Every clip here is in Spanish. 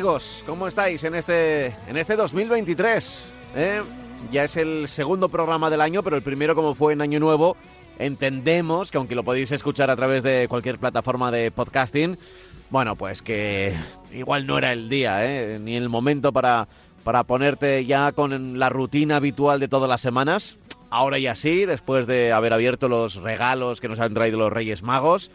amigos? ¿Cómo estáis en este, en este 2023? ¿Eh? Ya es el segundo programa del año, pero el primero como fue en Año Nuevo. Entendemos que aunque lo podéis escuchar a través de cualquier plataforma de podcasting, bueno, pues que igual no era el día, ¿eh? ni el momento para, para ponerte ya con la rutina habitual de todas las semanas. Ahora ya sí, después de haber abierto los regalos que nos han traído los Reyes Magos,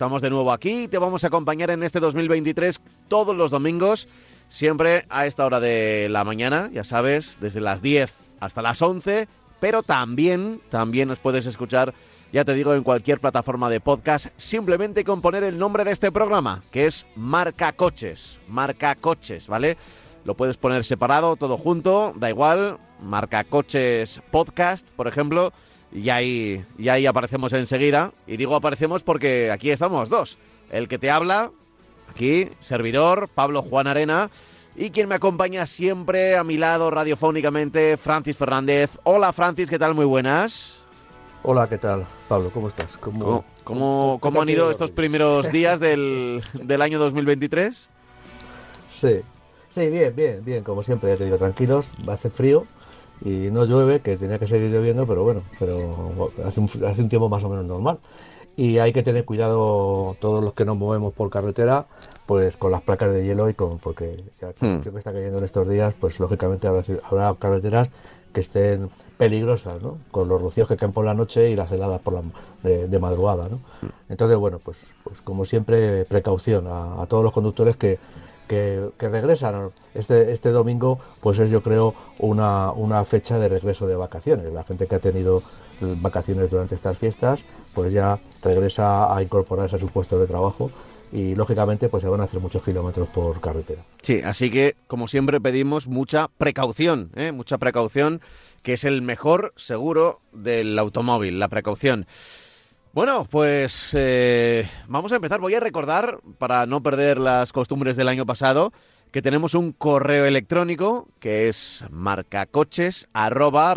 estamos de nuevo aquí y te vamos a acompañar en este 2023 todos los domingos, siempre a esta hora de la mañana, ya sabes, desde las 10 hasta las 11, pero también, también nos puedes escuchar, ya te digo, en cualquier plataforma de podcast, simplemente con poner el nombre de este programa, que es Marca Coches, Marca Coches, ¿vale? Lo puedes poner separado, todo junto, da igual, Marca Coches Podcast, por ejemplo, y ahí, y ahí aparecemos enseguida. Y digo aparecemos porque aquí estamos dos. El que te habla, aquí, servidor, Pablo Juan Arena, y quien me acompaña siempre a mi lado radiofónicamente, Francis Fernández. Hola Francis, ¿qué tal? Muy buenas. Hola, ¿qué tal? Pablo, ¿cómo estás? ¿Cómo, cómo, cómo han ido estos primeros días del, del año 2023? Sí, sí, bien, bien, bien, como siempre, ya te digo, tranquilos, va a hacer frío y no llueve, que tenía que seguir lloviendo, pero bueno, pero hace un, hace un tiempo más o menos normal. Y hay que tener cuidado todos los que nos movemos por carretera, pues con las placas de hielo y con, porque ya Hmm. que está cayendo en estos días, pues lógicamente habrá, habrá carreteras que estén peligrosas, ¿no? Con los rocíos que caen por la noche y las heladas por la, de, de madrugada, ¿no? Entonces, bueno, pues, pues como siempre, precaución a, a todos los conductores que, que, regresan. Este, este domingo, pues es yo creo una, una fecha de regreso de vacaciones. La gente que ha tenido eh, vacaciones durante estas fiestas, pues ya regresa a incorporarse a su puesto de trabajo y lógicamente pues se van a hacer muchos kilómetros por carretera. Sí, así que como siempre pedimos mucha precaución, ¿eh? mucha precaución, que es el mejor seguro del automóvil, la precaución. Bueno, pues eh, vamos a empezar. Voy a recordar, para no perder las costumbres del año pasado, que tenemos un correo electrónico que es marcacoches arroba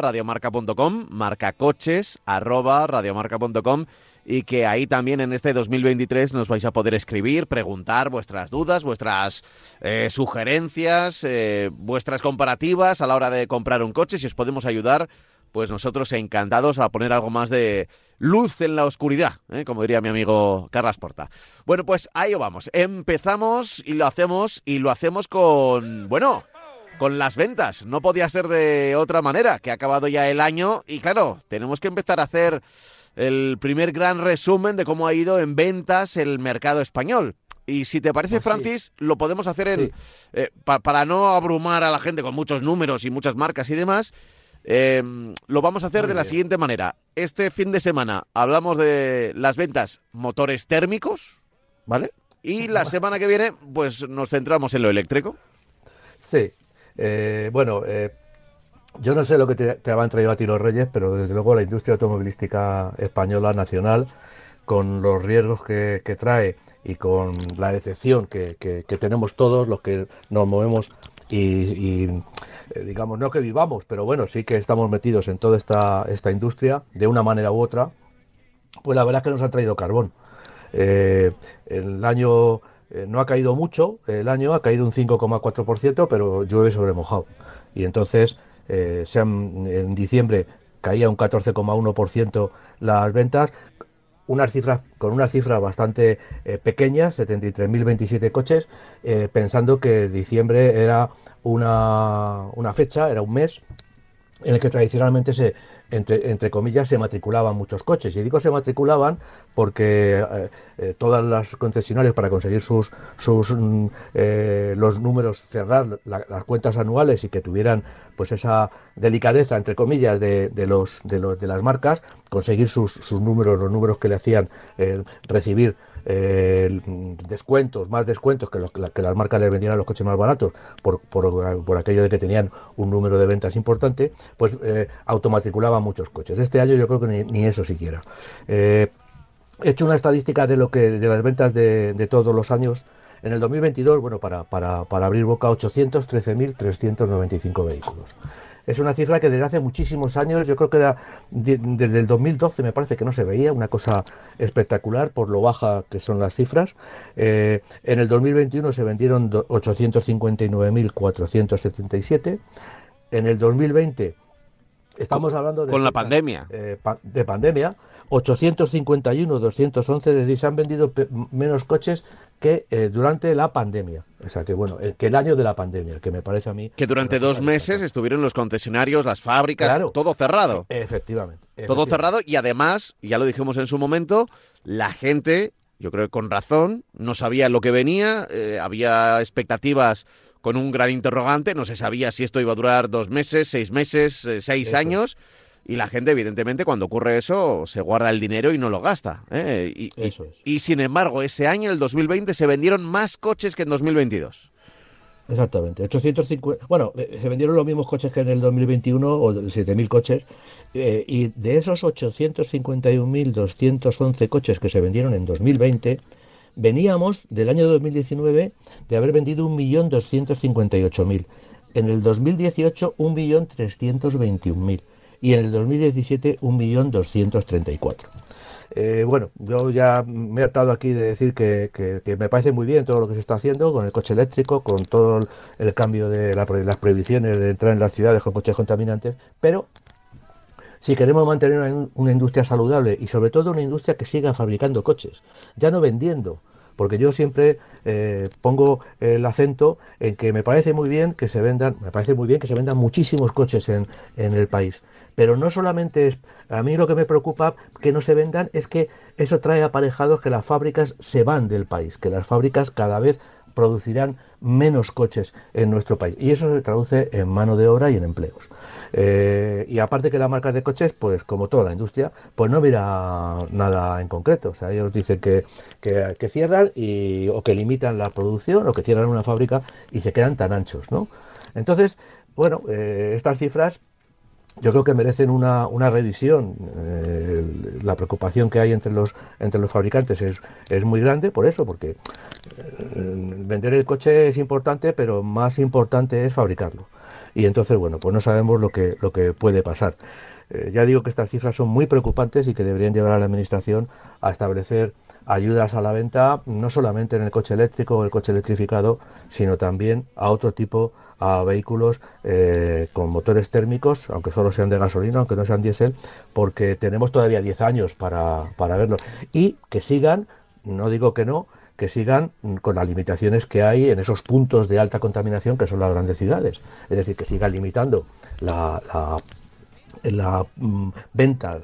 y que ahí también en este 2023 nos vais a poder escribir, preguntar vuestras dudas, vuestras eh, sugerencias, eh, vuestras comparativas a la hora de comprar un coche, si os podemos ayudar, pues nosotros encantados a poner algo más de luz en la oscuridad, ¿eh? como diría mi amigo Carlas Porta. Bueno, pues ahí vamos. Empezamos y lo hacemos y lo hacemos con, bueno, con las ventas. No podía ser de otra manera, que ha acabado ya el año y claro, tenemos que empezar a hacer el primer gran resumen de cómo ha ido en ventas el mercado español. Y si te parece, Pues sí. Francis, lo podemos hacer en Sí. eh, pa- para no abrumar a la gente con muchos números y muchas marcas y demás. Eh, lo vamos a hacer Muy de la bien. siguiente manera. Este fin de semana hablamos de las ventas motores térmicos, ¿vale? Y la semana que viene, pues nos centramos en lo eléctrico. Sí, eh, bueno, eh, yo no sé lo que te, te habrán traído a ti los Reyes, pero desde luego la industria automovilística española nacional, con los riesgos que, que trae y con la decepción que, que- que tenemos todos los que nos movemos y, y, eh, digamos, no que vivamos, pero bueno, sí que estamos metidos en toda esta, esta industria de una manera u otra, pues la verdad es que nos ha traído carbón. Eh, el año eh, no ha caído mucho, el año ha caído un 5,4%, pero llueve sobre mojado. Y entonces, en diciembre caía un 14,1% las ventas, unas cifras, con unas cifras bastante eh, pequeñas, 73.027 coches, pensando que diciembre era una, una fecha, era un mes en el que tradicionalmente se, entre, entre comillas, se matriculaban muchos coches. Y digo se matriculaban porque eh, eh, todas las concesionarias para conseguir sus, sus mm, eh, los números, cerrar la- las cuentas anuales y que tuvieran pues esa delicadeza, entre comillas, de, de los, de, los, de las marcas, conseguir sus, sus números, los números que le hacían recibir eh, descuentos, más descuentos que, que las marcas les vendían a los coches más baratos por, por, aquello de que tenían un número de ventas importante, pues eh, automatriculaban muchos coches. Este año yo creo que ni, eso siquiera. he hecho una estadística de lo que de las ventas de, de todos los años en el 2022, bueno, para, para, para abrir boca, 813.395 vehículos. Es una cifra que desde hace muchísimos años, yo creo que era desde el 2012 me parece que no se veía, una cosa espectacular por lo baja que son las cifras. Eh, en el 2021 se vendieron 859.477. En el 2020 estamos hablando de... Con la pandemia. Eh, de pandemia. 851, 211, es decir, se han vendido menos coches que eh, durante la pandemia. O sea, que bueno, que el año de la pandemia, que me parece a mí... Que durante dos meses estuvieron los concesionarios, las fábricas, todo cerrado. Efectivamente, Todo cerrado y además, ya lo dijimos en su momento, la gente, yo creo que con razón, no sabía lo que venía, eh, había expectativas con un gran interrogante, no se sabía si esto iba a durar dos meses, seis meses, eh, seis años. Y la gente, evidentemente, cuando ocurre eso, se guarda el dinero y no lo gasta. ¿eh? Y, eso es. y, sin embargo, ese año, el 2020, se vendieron más coches que en 2022. Exactamente. 850, bueno, eh, se vendieron los mismos coches que en el 2021, o 7.000 coches. Eh, y de esos 851.211 coches que se vendieron en 2020, veníamos del año 2019 de haber vendido 1.258.000. En el 2018, 1.321.000 y en el 2017 1.234.000. Eh, bueno, yo ya me he tratado aquí de decir que, me parece muy bien todo lo que se está haciendo con el coche eléctrico, con todo el, cambio de las prohibiciones de entrar en las ciudades con coches contaminantes, pero si queremos mantener una, industria saludable y sobre todo una industria que siga fabricando coches, ya no vendiendo, porque yo siempre eh, pongo el acento en que me parece muy bien que se vendan, me parece muy bien que se vendan muchísimos coches en el país, pero no solamente es, a mí lo que me preocupa que no se vendan es que eso trae aparejados que las fábricas se van del país, que las fábricas cada vez producirán menos coches en nuestro país. Y eso se traduce en mano de obra y en empleos. Eh, y aparte que la marca de coches, pues como toda la industria, pues no mira nada en concreto. O sea, ellos dicen que, que, cierran y, o que limitan la producción o que cierran una fábrica y se quedan tan anchos, ¿no? Entonces, bueno, eh, estas cifras yo creo que merecen una, una revisión. Eh, la preocupación que hay entre los, entre los fabricantes es, es muy grande por eso, porque eh, vender el coche es importante, pero más importante es fabricarlo. Y entonces, bueno, pues no sabemos lo que, lo que puede pasar. Eh, ya digo que estas cifras son muy preocupantes y que deberían llevar a la Administración a establecer ayudas a la venta, no solamente en el coche eléctrico o el coche electrificado, sino también a otro tipo a vehículos eh, con motores térmicos, aunque solo sean de gasolina, aunque no sean diésel, porque tenemos todavía 10 años para, para verlo. Y que sigan, no digo que no, que sigan con las limitaciones que hay en esos puntos de alta contaminación que son las grandes ciudades. Es decir, que sigan limitando la, la mm, venta,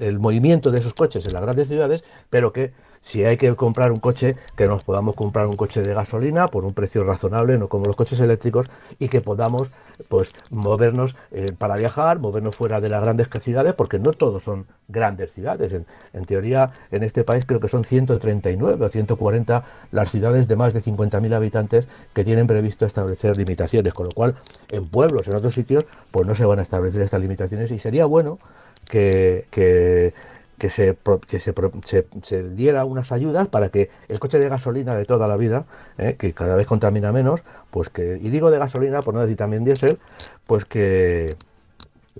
el movimiento de esos coches en las grandes ciudades, pero que si hay que comprar un coche, que nos podamos comprar un coche de gasolina por un precio razonable, no como los coches eléctricos, y que podamos pues movernos eh, para viajar, movernos fuera de las grandes ciudades, porque no todos son grandes ciudades. En, teoría, en este país creo que son 139 o 140 las ciudades de más de 50.000 habitantes que tienen previsto establecer limitaciones, con lo cual en pueblos, en otros sitios, pues no se van a establecer estas limitaciones y sería bueno que, que que se, que se, se, diera unas ayudas para que el coche de gasolina de toda la vida, eh, que cada vez contamina menos, pues que, y digo de gasolina, por no decir también diésel, pues que,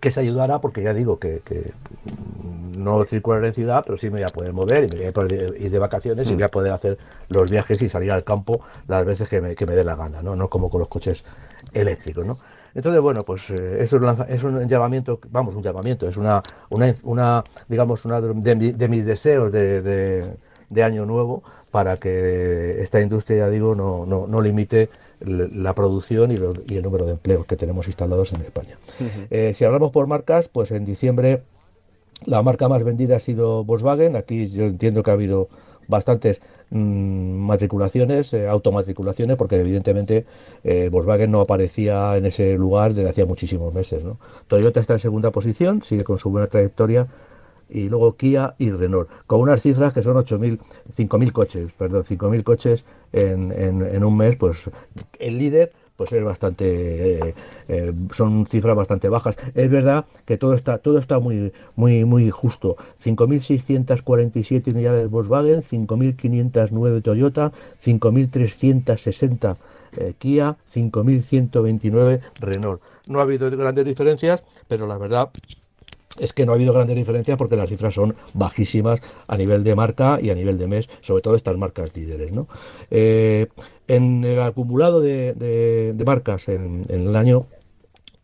que se ayudara, porque ya digo que, que no circular en ciudad, pero sí me voy a poder mover y me voy a poder ir de vacaciones y voy a poder hacer los viajes y salir al campo las veces que me, que me dé la gana, ¿no? no como con los coches eléctricos. ¿no? Entonces, bueno, pues eh, eso es un llamamiento, vamos, un llamamiento, es una, una, digamos, una de, mis deseos de, año nuevo para que esta industria, ya digo, no, no, limite la producción y, el número de empleos que tenemos instalados en España. Eh, si hablamos por marcas, pues en diciembre la marca más vendida ha sido Volkswagen. Aquí yo entiendo que ha habido bastantes mm, matriculaciones, eh, automatriculaciones, porque evidentemente eh, Volkswagen no aparecía en ese lugar desde hacía muchísimos meses. ¿no? Toyota está en segunda posición, sigue con su buena trayectoria. y luego Kia y Renault, con unas cifras que son 8.000, 5.000 coches, perdón, 5.000 coches en, en, un mes, pues el líder pues es bastante eh, eh, son cifras bastante bajas. Es verdad que todo está todo está muy muy muy justo. 5.647 unidades Volkswagen 5.509 Toyota 5.360 eh, Kia 5.129 Renault. No ha habido grandes diferencias pero la verdad es que no ha habido grandes diferencias porque las cifras son bajísimas a nivel de marca y a nivel de mes, sobre todo estas marcas líderes. ¿no? Eh, en el acumulado de, marcas en, el año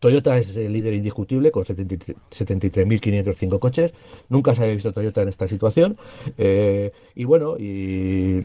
Toyota es el líder indiscutible con 73.505 coches. Nunca se había visto Toyota en esta situación. Eh, y bueno, y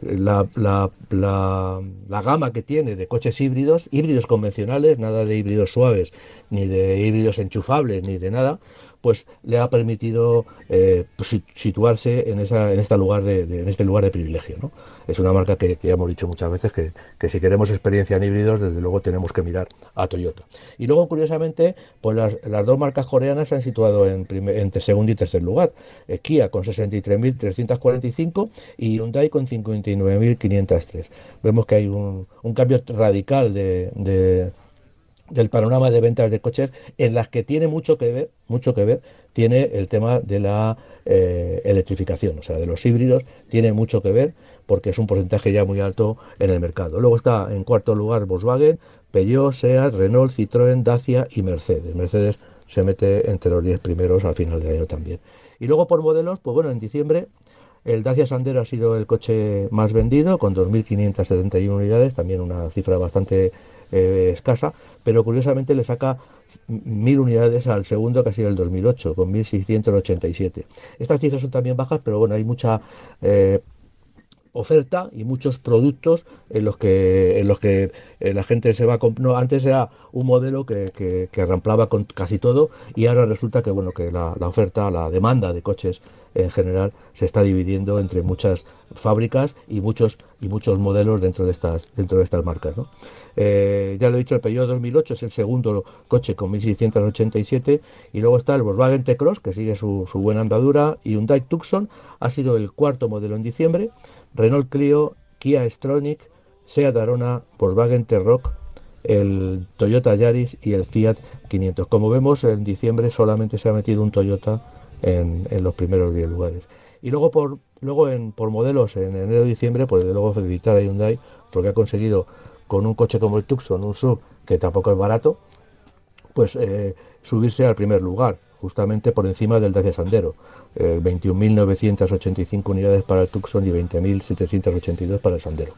la, la, gama que tiene de coches híbridos, híbridos convencionales, nada de híbridos suaves, ni de híbridos enchufables, ni de nada, pues le ha permitido eh, pues, situarse en, en, este lugar de, en este lugar de privilegio. ¿no? Es una marca que, ya hemos dicho muchas veces que, si queremos experiencia en híbridos, desde luego tenemos que mirar a Toyota. Y luego, curiosamente, pues las, las dos marcas coreanas se han situado en entre segundo y tercer lugar. Eh, Kia con 63.345 y Hyundai con 59.503. Vemos que hay un cambio radical de del panorama de ventas de coches en las que tiene mucho que ver, mucho que ver, tiene el tema de la eh, electrificación, o sea, de los híbridos, tiene mucho que ver porque es un porcentaje ya muy alto en el mercado. Luego está en cuarto lugar Volkswagen, Peugeot, Seat, Renault, Citroën, Dacia y Mercedes. Mercedes se mete entre los 10 primeros al final del año también. Y luego por modelos, pues bueno, en diciembre el Dacia Sandero ha sido el coche más vendido con 2.571 unidades, también una cifra bastante eh, escasa, pero curiosamente le saca mil unidades al segundo que ha sido el 2008 con 1687 estas cifras son también bajas pero bueno hay mucha eh, oferta y muchos productos en los que en los que eh, la gente se va a no, antes era un modelo que, que, que, ramplaba con casi todo y ahora resulta que bueno que la, la, oferta la demanda de coches en general se está dividiendo entre muchas fábricas y muchos y muchos modelos dentro de estas dentro de estas marcas ¿no? Eh, ya lo he dicho el Peugeot 2008 es el segundo coche con 1687 y luego está el Volkswagen T-Cross que sigue su, su buena andadura y un Dyke Tucson ha sido el cuarto modelo en diciembre Renault Clio, Kia Stonic, Seat Arona, Volkswagen T-Roc, el Toyota Yaris y el Fiat 500. Como vemos, en diciembre solamente se ha metido un Toyota en, los primeros 10 lugares. Y luego por luego en, por modelos en enero y diciembre, pues de luego felicitar a Hyundai porque ha conseguido con un coche como el Tucson, un sub que tampoco es barato, pues eh, subirse al primer lugar justamente por encima del Dacia Sandero. 21.985 unidades para el Tucson y 20.782 para el Sandero.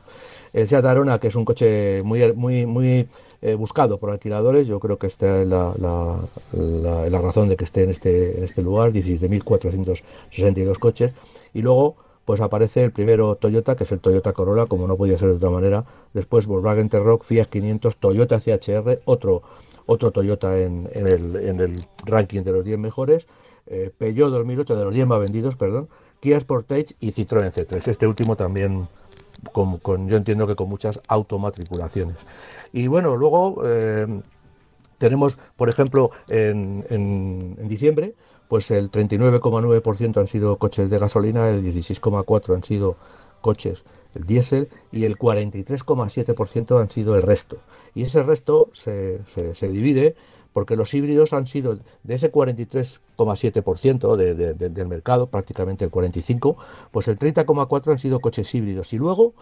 El Seat Arona, que es un coche muy, muy, muy eh, buscado por alquiladores, yo creo que esta es la, la, razón de que esté en este, en este lugar, 17.462 coches. Y luego pues aparece el primero Toyota, que es el Toyota Corolla, como no podía ser de otra manera. Después Volkswagen T-Roc, Fiat 500, Toyota CHR, otro otro Toyota en, el, ranking de los 10 mejores, eh, Peugeot 2008 de los 10 más vendidos, perdón, Kia Sportage y Citroën C3. Este último también, con, yo entiendo que con muchas automatriculaciones. Y bueno, luego eh, tenemos, por ejemplo, en, en diciembre, pues el 39,9% han sido coches de gasolina, el 16,4% han sido coches el diésel y el 43,7% han sido el resto. Y ese resto se, se, divide porque los híbridos han sido de ese 43,7% de, del mercado, prácticamente el 45%, pues el 30,4% han sido coches híbridos. Y luego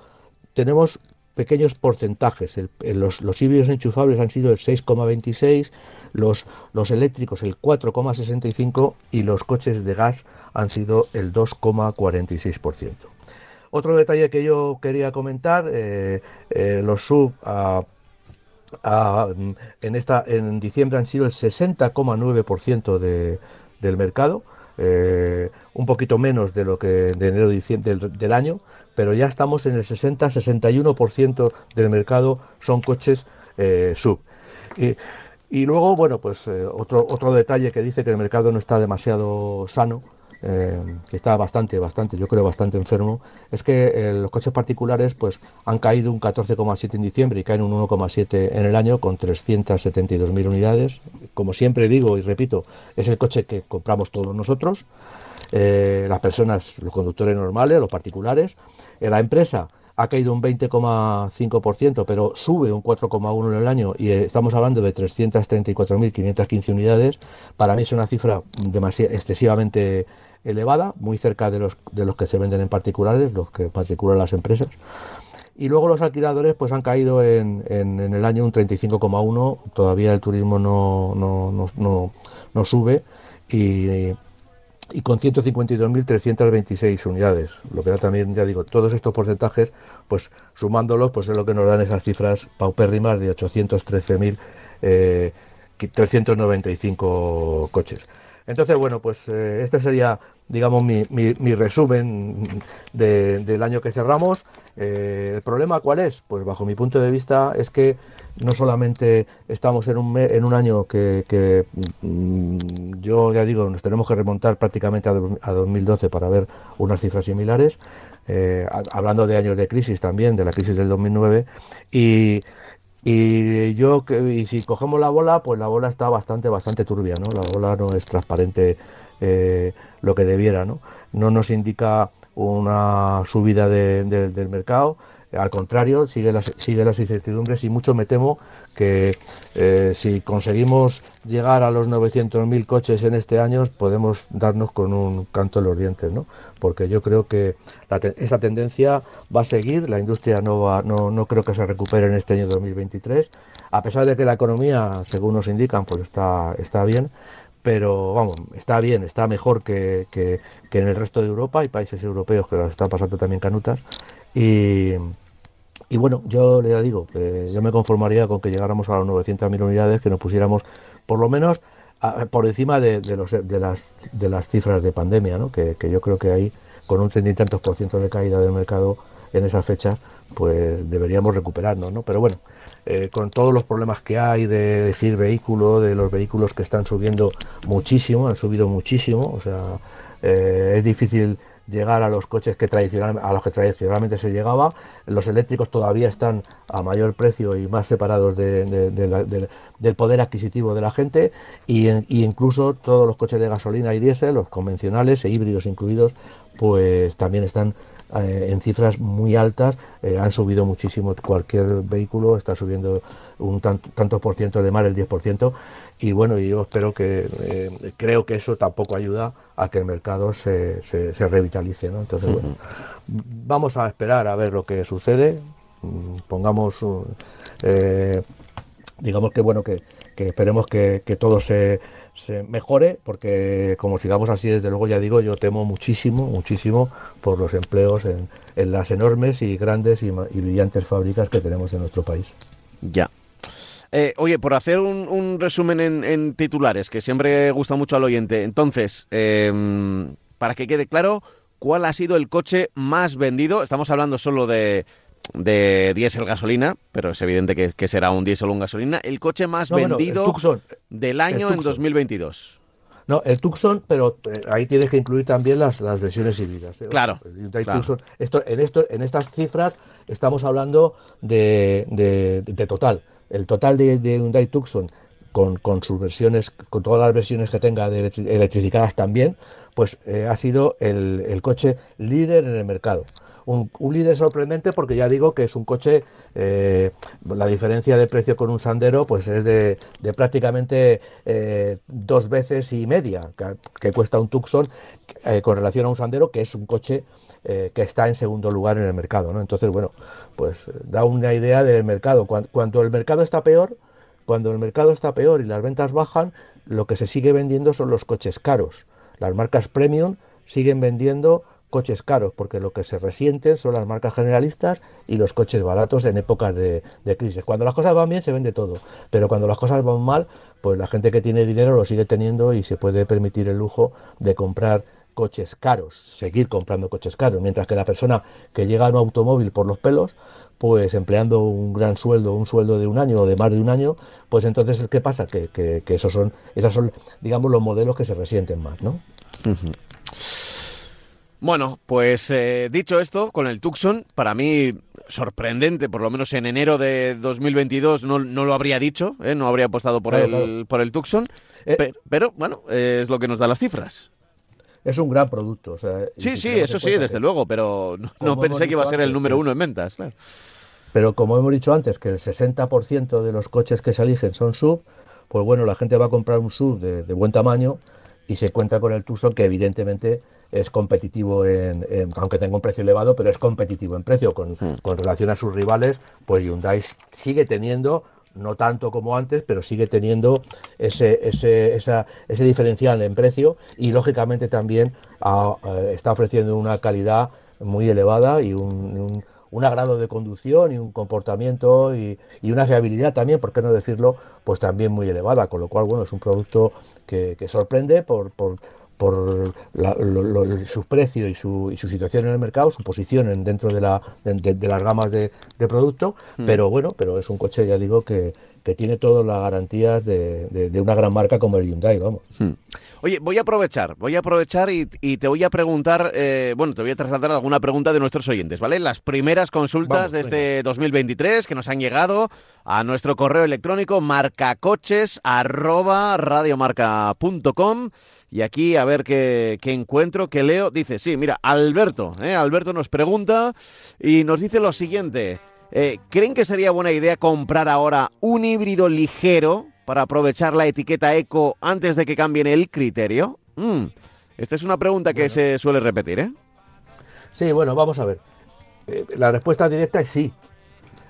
tenemos pequeños porcentajes. los, los, híbridos enchufables han sido el 6,26%, los, los eléctricos el 4,65% y los coches de gas han sido el 2,46%. Otro detalle que yo quería comentar, eh, eh, los sub en, esta, en diciembre han sido el 60,9% de, del mercado, eh, un poquito menos de lo que de enero diciembre del, año, pero ya estamos en el 60-61% del mercado son coches sub. Y, luego, bueno, pues otro, otro detalle que dice que el mercado no está demasiado sano eh, que está bastante, bastante, yo creo bastante enfermo, es que eh, los coches particulares pues han caído un 14,7 en diciembre y caen un 1,7 en el año con 372.000 unidades. Como siempre digo y repito, es el coche que compramos todos nosotros, eh, las personas, los conductores normales, los particulares. La empresa ha caído un 20,5%, pero sube un 4,1% en el año y estamos hablando de 334.515 unidades. Para mí es una cifra excesivamente elevada, muy cerca de los, de los que se venden en particulares, los que particulan las empresas. Y luego los alquiladores pues han caído en, en, el año un 35,1, todavía el turismo no, no, no, no sube y, y con 152.326 unidades. Lo que da también, ya digo, todos estos porcentajes, pues sumándolos, pues es lo que nos dan esas cifras paupérrimas de 813.395 eh, coches. Entonces, bueno, pues eh, este sería digamos, mi, mi, resumen del año que cerramos. Eh, ¿El problema cuál es? Pues bajo mi punto de vista es que no solamente estamos en un, en un año que, mm, yo ya digo, nos tenemos que remontar prácticamente a, 2012 para ver unas cifras similares, eh, hablando de años de crisis también, de la crisis del 2009, y, y yo, y si cogemos la bola, pues la bola está bastante, bastante turbia, ¿no? La bola no es transparente eh, lo que debiera. ¿no? no nos indica una subida del mercado, al contrario, sigue las, sigue las incertidumbres y mucho me temo que eh, si conseguimos llegar a los 900.000 coches en este año, podemos darnos con un canto en los dientes, ¿no? Porque yo creo que esa tendencia va a seguir, la industria no, va, no, no creo que se recupere en este año 2023, a pesar de que la economía, según nos indican, pues está, está bien, pero vamos, está bien, está mejor que, en el resto de Europa, hay países europeos que lo están pasando también canutas. Y, y bueno, yo le digo, que yo me conformaría con que llegáramos a las 900.000 unidades, que nos pusiéramos por lo menos por encima de, los, de, las, de las cifras de pandemia, ¿no? que, yo creo que ahí, con un treinta y tantos por ciento de caída del mercado en esas fechas, pues deberíamos recuperarnos, ¿no? Pero bueno, eh, con todos los problemas que hay de elegir vehículo, de los vehículos que están subiendo muchísimo, han subido muchísimo, o sea, eh, es difícil llegar a los coches que tradicional, a los que tradicionalmente se llegaba. Los eléctricos todavía están a mayor precio y más separados del poder adquisitivo de la gente y, y, incluso todos los coches de gasolina y diésel, los convencionales e híbridos incluidos, pues también están eh, en cifras muy altas, eh, han subido muchísimo cualquier vehículo, está subiendo un tanto, tanto por ciento de mar, el 10%, y bueno, yo espero que, eh, creo que eso tampoco ayuda a que el mercado se, se, revitalice, ¿no? Entonces, bueno, vamos a esperar a ver lo que sucede, mm, pongamos, digamos que bueno, que, que esperemos que, que todo se se mejore, porque como sigamos así, desde luego ya digo, yo temo muchísimo, muchísimo por los empleos en, las enormes y grandes y, brillantes fábricas que tenemos en nuestro país. Ya. Eh, oye, por hacer un, resumen en, titulares, que siempre gusta mucho al oyente, entonces, em, para que quede claro, ¿cuál ha sido el coche más vendido? Estamos hablando solo de, de diésel gasolina, pero es evidente que, será un diésel o un gasolina, el coche más vendido del año en 2022. No, el Tucson, pero eh, ahí tienes que incluir también las, las versiones híbridas. ¿eh? Claro. esto, en, esto, en estas cifras estamos hablando de, de, total. El total de, de Hyundai Tucson con, con, sus versiones, con todas las versiones que tenga de electrificadas también, pues eh, ha sido el, el coche líder en el mercado un, líder sorprendente porque ya digo que es un coche, eh, la diferencia de precio con un Sandero pues es de, prácticamente eh, dos veces y media que, cuesta un Tucson eh, con relación a un Sandero que es un coche que está en segundo lugar en el mercado. ¿no? Entonces, bueno, pues da una idea del mercado. cuando el mercado está peor, cuando el mercado está peor y las ventas bajan, lo que se sigue vendiendo son los coches caros. Las marcas premium siguen vendiendo coches caros, porque lo que se resienten son las marcas generalistas y los coches baratos en épocas de, crisis. Cuando las cosas van bien se vende todo, pero cuando las cosas van mal, pues la gente que tiene dinero lo sigue teniendo y se puede permitir el lujo de comprar coches caros, seguir comprando coches caros, mientras que la persona que llega a un automóvil por los pelos, pues empleando un gran sueldo, un sueldo de un año o de más de un año, pues entonces ¿qué pasa? Que, que, esos son, esos son, digamos, los modelos que se resienten más, ¿no? Bueno, pues eh, dicho esto, con el Tucson, para mí sorprendente, por lo menos en enero de 2022 no, no lo habría dicho, ¿eh? no habría apostado por, el, por el Tucson, eh, pero, bueno, es lo que nos da las cifras. Es un gran producto. sí, sí, eso sí, desde luego, pero no, pensé que iba a ser el número uno en ventas. Pero como hemos dicho antes, que el 60% de los coches que se eligen son sub, pues bueno, la gente va a comprar un sub de, de buen tamaño y se cuenta con el Tucson que evidentemente es competitivo en, aunque tenga un precio elevado, pero es competitivo en precio con, hmm. con, relación a sus rivales, pues Hyundai sigue teniendo no tanto como antes, pero sigue teniendo ese, ese, esa, ese diferencial en precio y lógicamente también está ofreciendo una calidad muy elevada y un, un, agrado de conducción y un comportamiento y, y, una fiabilidad también, por qué no decirlo, pues también muy elevada, con lo cual, bueno, es un producto que, que sorprende por, por, por su precio y su, y su, situación en el mercado, su posición dentro de, la, de, las gamas de, producto, hmm. pero bueno, pero es un coche, ya digo, que, que tiene todas las garantías de, una gran marca como el Hyundai, vamos. Hmm. Oye, voy a aprovechar, voy a aprovechar y, te voy a preguntar, eh, bueno, te voy a trasladar alguna pregunta de nuestros oyentes, ¿vale? Las primeras consultas de este 2023 que nos han llegado a nuestro correo electrónico marcacoches arroba radiomarca.com y aquí a ver qué, encuentro, que leo. Dice, sí, mira, Alberto, ¿eh? Alberto nos pregunta y nos dice lo siguiente. Eh, ¿Creen que sería buena idea comprar ahora un híbrido ligero para aprovechar la etiqueta eco antes de que cambien el criterio? Mm, esta es una pregunta que se suele repetir, ¿eh? Sí, bueno, vamos a ver. Eh, la respuesta directa es sí.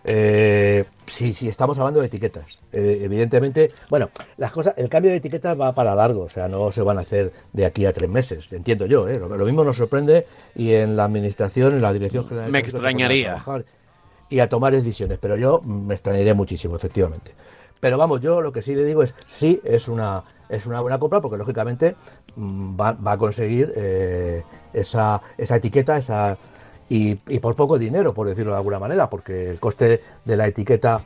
Eh, sí, sí, estamos hablando de etiquetas. Eh, evidentemente, bueno, las cosas, el cambio de etiquetas va para largo, o sea, no se van a hacer de aquí a tres meses, entiendo yo. ¿eh? Lo, mismo nos sorprende y en la administración, en la dirección general. Me extrañaría. y a tomar decisiones, pero yo me extrañaría muchísimo, efectivamente. Pero vamos, yo lo que sí le digo es, sí, es una, es una buena compra porque lógicamente mm, va, va a conseguir eh, esa, esa etiqueta, esa y, por poco dinero, por decirlo de alguna manera, porque el coste de la etiqueta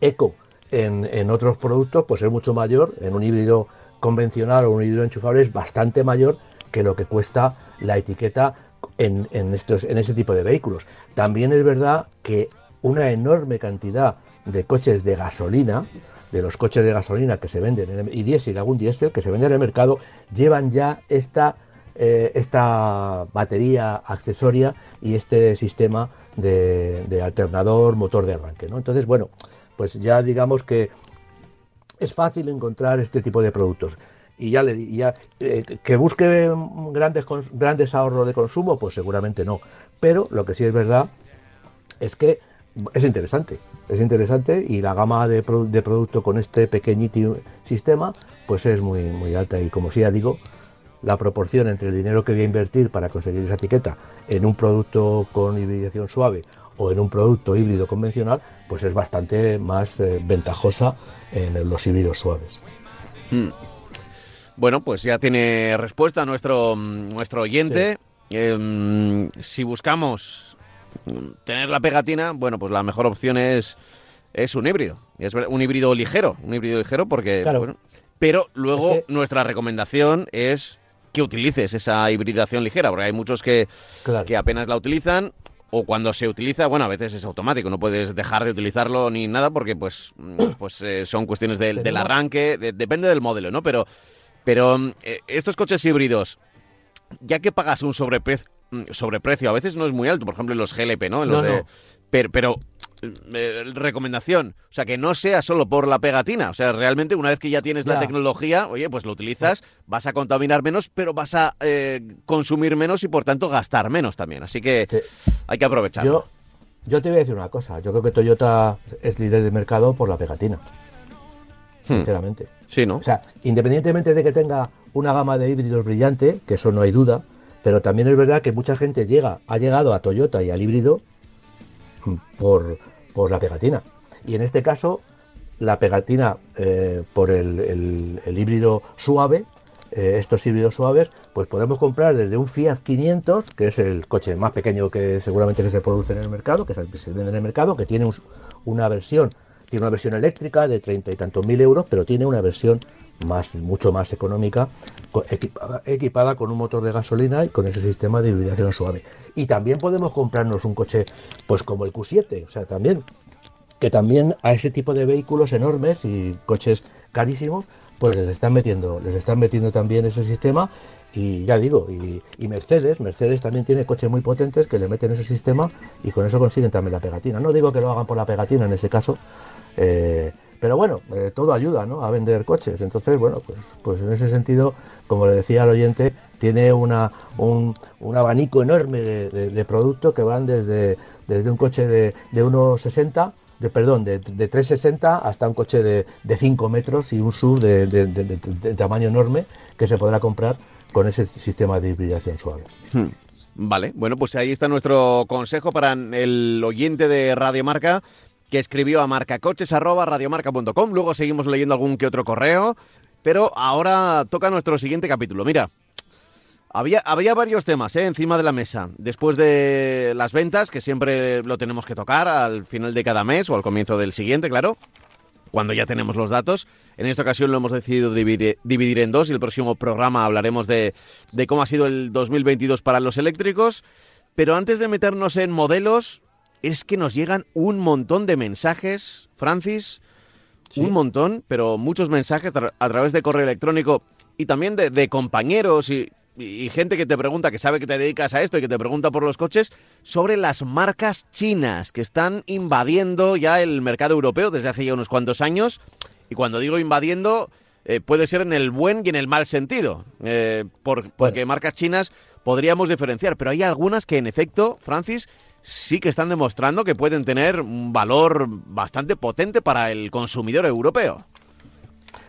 eco en, otros productos pues es mucho mayor, en un híbrido convencional o un híbrido enchufable es bastante mayor que lo que cuesta la etiqueta en, estos, en ese tipo de vehículos. También es verdad que una enorme cantidad de coches de gasolina, de los coches de gasolina que se venden, en y diésel, algún diésel que se venden en el mercado, llevan ya esta eh, esta batería accesoria y este sistema de, alternador motor de arranque. ¿no? Entonces, bueno, pues ya digamos que es fácil encontrar este tipo de productos. Y ya le ya, eh, que busque grandes, grandes ahorros de consumo, pues seguramente no. Pero lo que sí es verdad es que es interesante. Es interesante y la gama de, de producto con este pequeñito sistema, pues es muy, muy alta. Y como sí ya digo, la proporción entre el dinero que voy a invertir para conseguir esa etiqueta en un producto con hibridación suave o en un producto híbrido convencional, pues es bastante más eh, ventajosa en los híbridos suaves. Hmm. Bueno, pues ya tiene respuesta nuestro, nuestro oyente. Em, si buscamos tener la pegatina, bueno, pues la mejor opción es, es un híbrido. Es un híbrido ligero, un híbrido ligero porque... pero luego nuestra recomendación es que utilices esa hibridación ligera, porque hay muchos que, que apenas la utilizan o cuando se utiliza, bueno, a veces es automático, no puedes dejar de utilizarlo ni nada porque pues, mm, pues eh, son cuestiones del, arranque, depende del modelo, ¿no? Pero, pero mm, eh, estos coches híbridos, ya que pagas un sobreprecio, mm, sobreprecio, a veces no es muy alto, por ejemplo en los GLP, ¿no? En los de, Pero, pero eh, recomendación, o sea, que no sea solo por la pegatina, o sea, realmente una vez que ya tienes la tecnología, oye, pues lo utilizas, vas a contaminar menos, pero vas a eh, consumir menos y por tanto gastar menos también, así que hay que aprovecharlo. Yo, te voy a decir una cosa, yo creo que Toyota es líder de mercado por la pegatina, hmm. sinceramente. Sí, ¿no? O sea, independientemente de que tenga una gama de híbridos brillante, que eso no hay duda, pero también es verdad que mucha gente llega, ha llegado a Toyota y al híbrido por, por la pegatina. Y en este caso, la pegatina eh, por el, híbrido suave, eh, estos híbridos suaves, pues podemos comprar desde un Fiat 500, que es el coche más pequeño que seguramente que se produce en el mercado, que se vende en el mercado, que tiene una versión tiene una versión eléctrica de treinta y tantos mil euros, pero tiene una versión más, mucho más económica, equipada, equipada, con un motor de gasolina y con ese sistema de hibridación suave. Y también podemos comprarnos un coche, pues como el Q7, o sea, también, que también a ese tipo de vehículos enormes y coches carísimos, pues les están metiendo, les están metiendo también ese sistema y ya digo, y, Mercedes, Mercedes también tiene coches muy potentes que le meten ese sistema y con eso consiguen también la pegatina. No digo que lo hagan por la pegatina en ese caso, eh, pero bueno, eh, todo ayuda ¿no? a vender coches. Entonces, bueno, pues, pues en ese sentido, como le decía al oyente, tiene una, un, un abanico enorme de, productos que van desde, desde un coche de, de 1,60 de, perdón, de, de 360 hasta un coche de, de 5 metros y un de, de, de, tamaño enorme que se podrá comprar con ese sistema de hibridación suave. Hmm. Vale, bueno, pues ahí está nuestro consejo para el oyente de Radio Marca que escribió a marcacoches.radiomarca.com. Luego seguimos leyendo algún que otro correo, pero ahora toca nuestro siguiente capítulo. Mira, había, había varios temas ¿eh? encima de la mesa. Después de las ventas, que siempre lo tenemos que tocar al final de cada mes o al comienzo del siguiente, claro cuando ya tenemos los datos. En esta ocasión lo hemos decidido dividir, dividir en dos y el próximo programa hablaremos de, de, cómo ha sido el 2022 para los eléctricos. Pero antes de meternos en modelos, es que nos llegan un montón de mensajes, Francis, sí. un montón, pero muchos mensajes a través de correo electrónico y también de, de compañeros y, y, gente que te pregunta, que sabe que te dedicas a esto y que te pregunta por los coches, sobre las marcas chinas que están invadiendo ya el mercado europeo desde hace ya unos cuantos años. Y cuando digo invadiendo, eh, puede ser en el buen y en el mal sentido, eh, por, porque bueno. marcas chinas podríamos diferenciar, pero hay algunas que en efecto, Francis, sí que están demostrando que pueden tener un valor bastante potente para el consumidor europeo.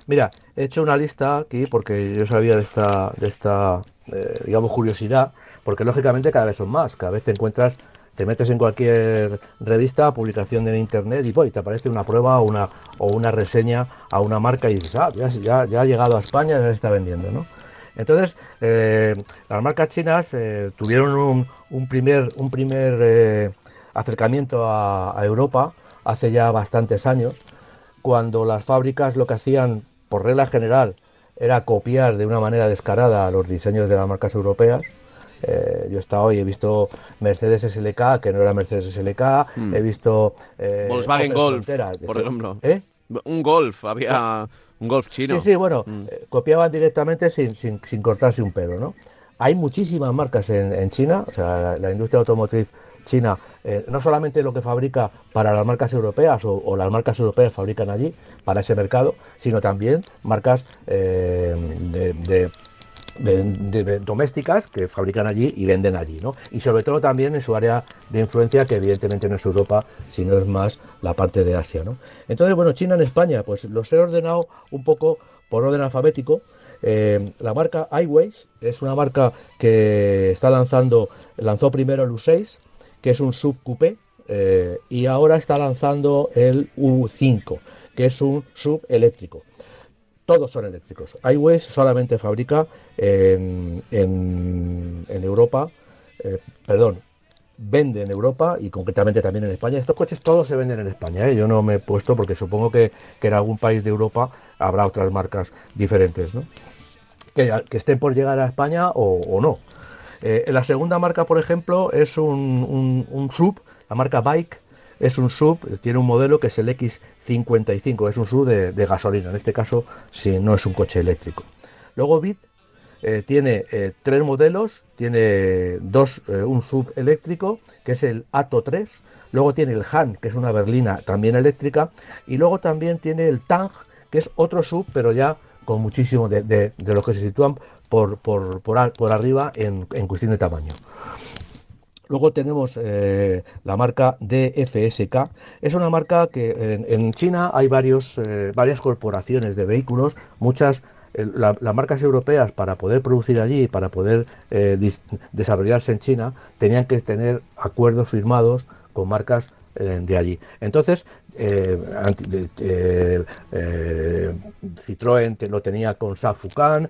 Mira, he hecho una lista aquí porque yo sabía de esta, de esta eh, digamos, curiosidad, porque lógicamente cada vez son más, cada vez te encuentras, te metes en cualquier revista, publicación en internet y, pues, te aparece una prueba o una, o una reseña a una marca y dices, ah, ya, ya, ya ha llegado a España, ya se está vendiendo, ¿no? Entonces, eh, las marcas chinas eh, tuvieron un, un, primer, un primer eh, acercamiento a, a, Europa hace ya bastantes años, cuando las fábricas lo que hacían, por regla general, era copiar de una manera descarada los diseños de las marcas europeas. Eh, yo he estado hoy, he visto Mercedes SLK, que no era Mercedes SLK, mm. he visto... Eh, Volkswagen Golf, por ejemplo. Un Golf, había un Golf chino. Sí, sí, bueno, mm. copiaban directamente sin, sin, sin, cortarse un pelo, ¿no? Hay muchísimas marcas en, China, o sea, la, industria automotriz China eh, no solamente lo que fabrica para las marcas europeas o, las marcas europeas fabrican allí para ese mercado, sino también marcas eh, de, domésticas que fabrican allí y venden allí, ¿no? Y sobre todo también en su área de influencia, que evidentemente no es Europa, sino es más la parte de Asia, ¿no? Entonces, bueno, China en España, pues los he ordenado un poco por orden alfabético. Eh, la marca iWays es una marca que está lanzando, lanzó primero el U6, que es un sub coupé, eh, y ahora está lanzando el U5, que es un sub eléctrico todos son eléctricos. iWays solamente fabrica en, en, en Europa, eh, perdón, vende en Europa y concretamente también en España. Estos coches todos se venden en España. ¿eh? Yo no me he puesto porque supongo que, que, en algún país de Europa habrá otras marcas diferentes, ¿no? Que, que, estén por llegar a España o, no. Eh, la segunda marca, por ejemplo, es un, sub, la marca Bike, es un sub, tiene un modelo que es el X55, es un sub de, gasolina, en este caso si no es un coche eléctrico. Luego Bit eh, tiene eh, tres modelos, tiene dos, un sub eléctrico, que es el Ato 3, luego tiene el Han, que es una berlina también eléctrica, y luego también tiene el Tang, que es otro sub, pero ya con muchísimo de, de, de los que se sitúan por, por, por, arriba en, en cuestión de tamaño. Luego tenemos eh, la marca DFSK. Es una marca que en, China hay varios, eh, varias corporaciones de vehículos, muchas eh, las la marcas europeas para poder producir allí, para poder desarrollarse en China, tenían que tener acuerdos firmados con marcas de allí. Entonces, eh, eh, Citroën lo tenía con Safucan,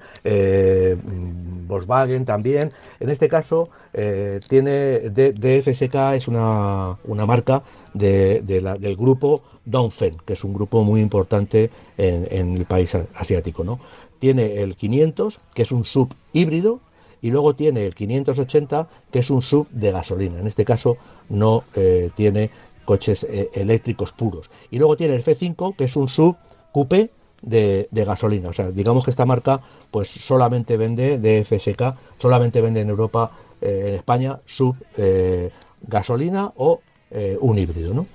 Volkswagen también. En este caso, eh, tiene DFSK es una, marca de, del grupo Dongfeng, que es un grupo muy importante en, el país asiático. ¿no? Tiene el 500, que es un sub híbrido, y luego tiene el 580, que es un sub de gasolina. En este caso no eh, tiene coches eh, eléctricos puros. Y luego tiene el F5, que es un sub coupé de, gasolina. O sea, digamos que esta marca pues solamente vende de FSK, solamente vende en Europa, eh, en España, sub gasolina o un híbrido, ¿no?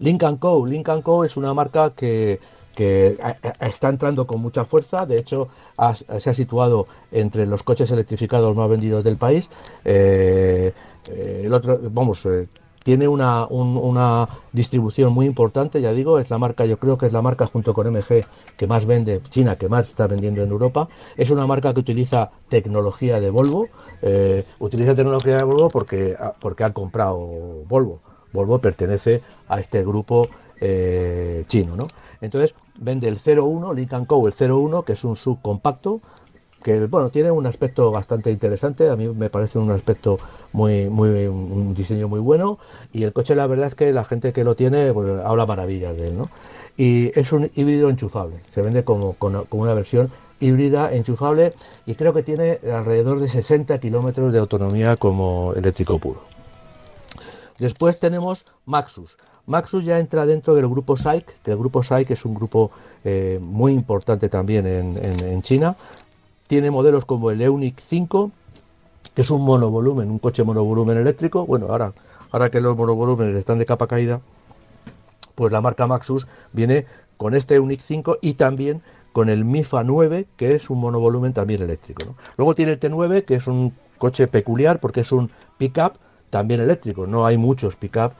Lincoln Co. Lincoln Co. es una marca que, que está entrando con mucha fuerza, de hecho se ha situado entre los coches electrificados más vendidos del país. Eh, eh, el otro, vamos, eh, tiene una, una, distribución muy importante, ya digo, es la marca, yo creo que es la marca junto con MG que más vende, China, que más está vendiendo en Europa. Es una marca que utiliza tecnología de Volvo, utiliza tecnología de Volvo porque, porque han comprado Volvo. Volvo pertenece a este grupo chino, ¿no? Entonces vende el 01, Lincoln Co. el 01, que es un subcompacto, que bueno, tiene un aspecto bastante interesante, a mí me parece un aspecto muy, muy, un diseño muy bueno, y el coche la verdad es que la gente que lo tiene pues, habla maravillas de él, ¿no? Y es un híbrido enchufable, se vende como, como una versión híbrida enchufable y creo que tiene alrededor de 60 kilómetros de autonomía como eléctrico puro. Después tenemos Maxus. Maxus ya entra dentro del grupo SAIC, que el grupo SAIC es un grupo eh, muy importante también en, China. Tiene modelos como el EUNIC 5, que es un monovolumen, un coche monovolumen eléctrico. Bueno, ahora, ahora que los monovolúmenes están de capa caída, pues la marca Maxus viene con este EUNIC 5 y también con el MIFA 9, que es un monovolumen también eléctrico. Luego tiene el T9, que es un coche peculiar porque es un pickup también eléctrico. No hay muchos pickup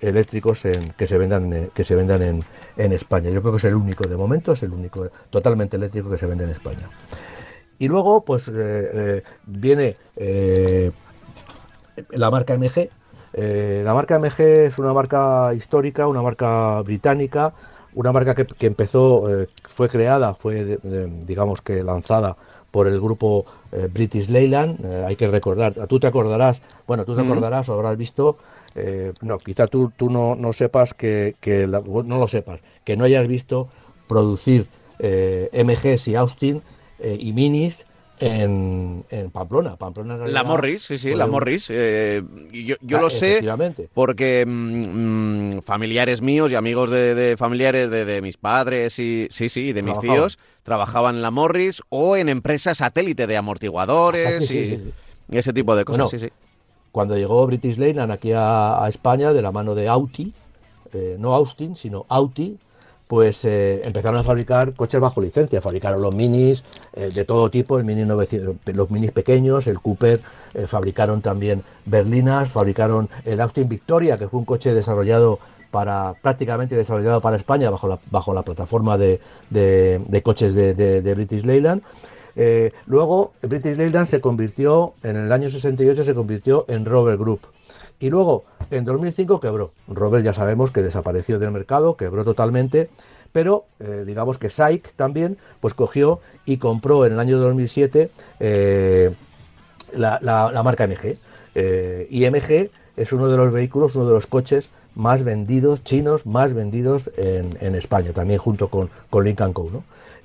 eléctricos en, que se vendan eh, que se vendan en, en, España. Yo creo que es el único de momento, es el único totalmente eléctrico que se vende en España. Y luego, pues eh, eh, viene la marca MG. la marca MG es una marca histórica, una marca británica, una marca que, empezó, fue creada, fue digamos que lanzada por el grupo British Leyland. hay que recordar, tú te acordarás, bueno, tú te acordarás o habrás visto eh, no, quizá tú, tú no, no sepas que, que no lo sepas, que no hayas visto producir eh, MGs y Austin eh, y Minis en, Pamplona. Pamplona la Morris, sí, sí, la Morris. yo, yo ah, lo sé porque mm, mm, familiares míos y amigos de, familiares de, mis padres y sí, sí, de mis tíos trabajaban en la Morris o en empresas satélite de amortiguadores y, ese tipo de cosas. cuando llegó British Leyland aquí a, España de la mano de Audi, eh, no Austin, sino Audi, pues eh, empezaron a fabricar coches bajo licencia. Fabricaron los minis eh, de todo tipo, los minis pequeños, el Cooper, fabricaron también berlinas, fabricaron el Austin Victoria, que fue un coche desarrollado para prácticamente desarrollado para España bajo la, bajo la plataforma de, coches de British Leyland. Eh, luego, British Leyland se convirtió, en el año 68 se convirtió en Rover Group. Y luego, en 2005 quebró. Rover ya sabemos que desapareció del mercado, quebró totalmente, pero eh, digamos que SAIC también pues cogió y compró en el año 2007 eh, la, marca MG. y MG es uno de los vehículos, uno de los coches más vendidos, chinos, más vendidos en, España, también junto con, con Lincoln Co.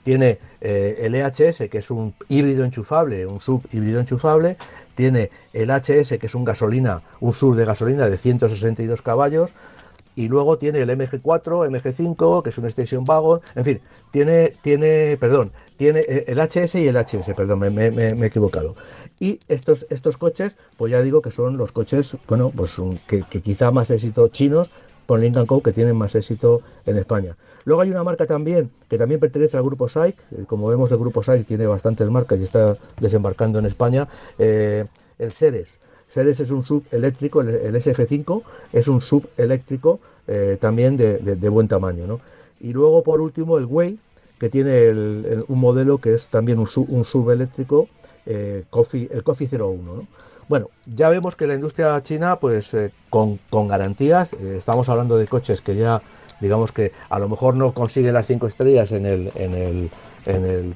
Tiene eh, el EHS, que es un híbrido enchufable, un sub híbrido enchufable. Tiene el HS, que es un gasolina, un sub de gasolina de 162 caballos. Y luego tiene el MG4, MG5, que es un station wagon. En fin, tiene, tiene, perdón, tiene el HS y el HS, perdón, me, he equivocado. Y estos, estos coches, pues ya digo que son los coches, bueno, pues que, que quizá más éxito chinos con Lincoln Co. que tienen más éxito en España. Luego hay una marca también que también pertenece al grupo SAIC, eh, como vemos el grupo SAIC tiene bastantes marcas y está desembarcando en España, eh, el Seres. Seres es un sub eléctrico, el, SG5 es un sub eléctrico eh, también de, buen tamaño. Y luego por último el Way, que tiene un modelo que es también un, sub, un subeléctrico, Coffee, el Coffee 01. Bueno, ya vemos que la industria china, pues con, con, garantías, estamos hablando de coches que ya digamos que a lo mejor no consigue las cinco estrellas en el, en el, en el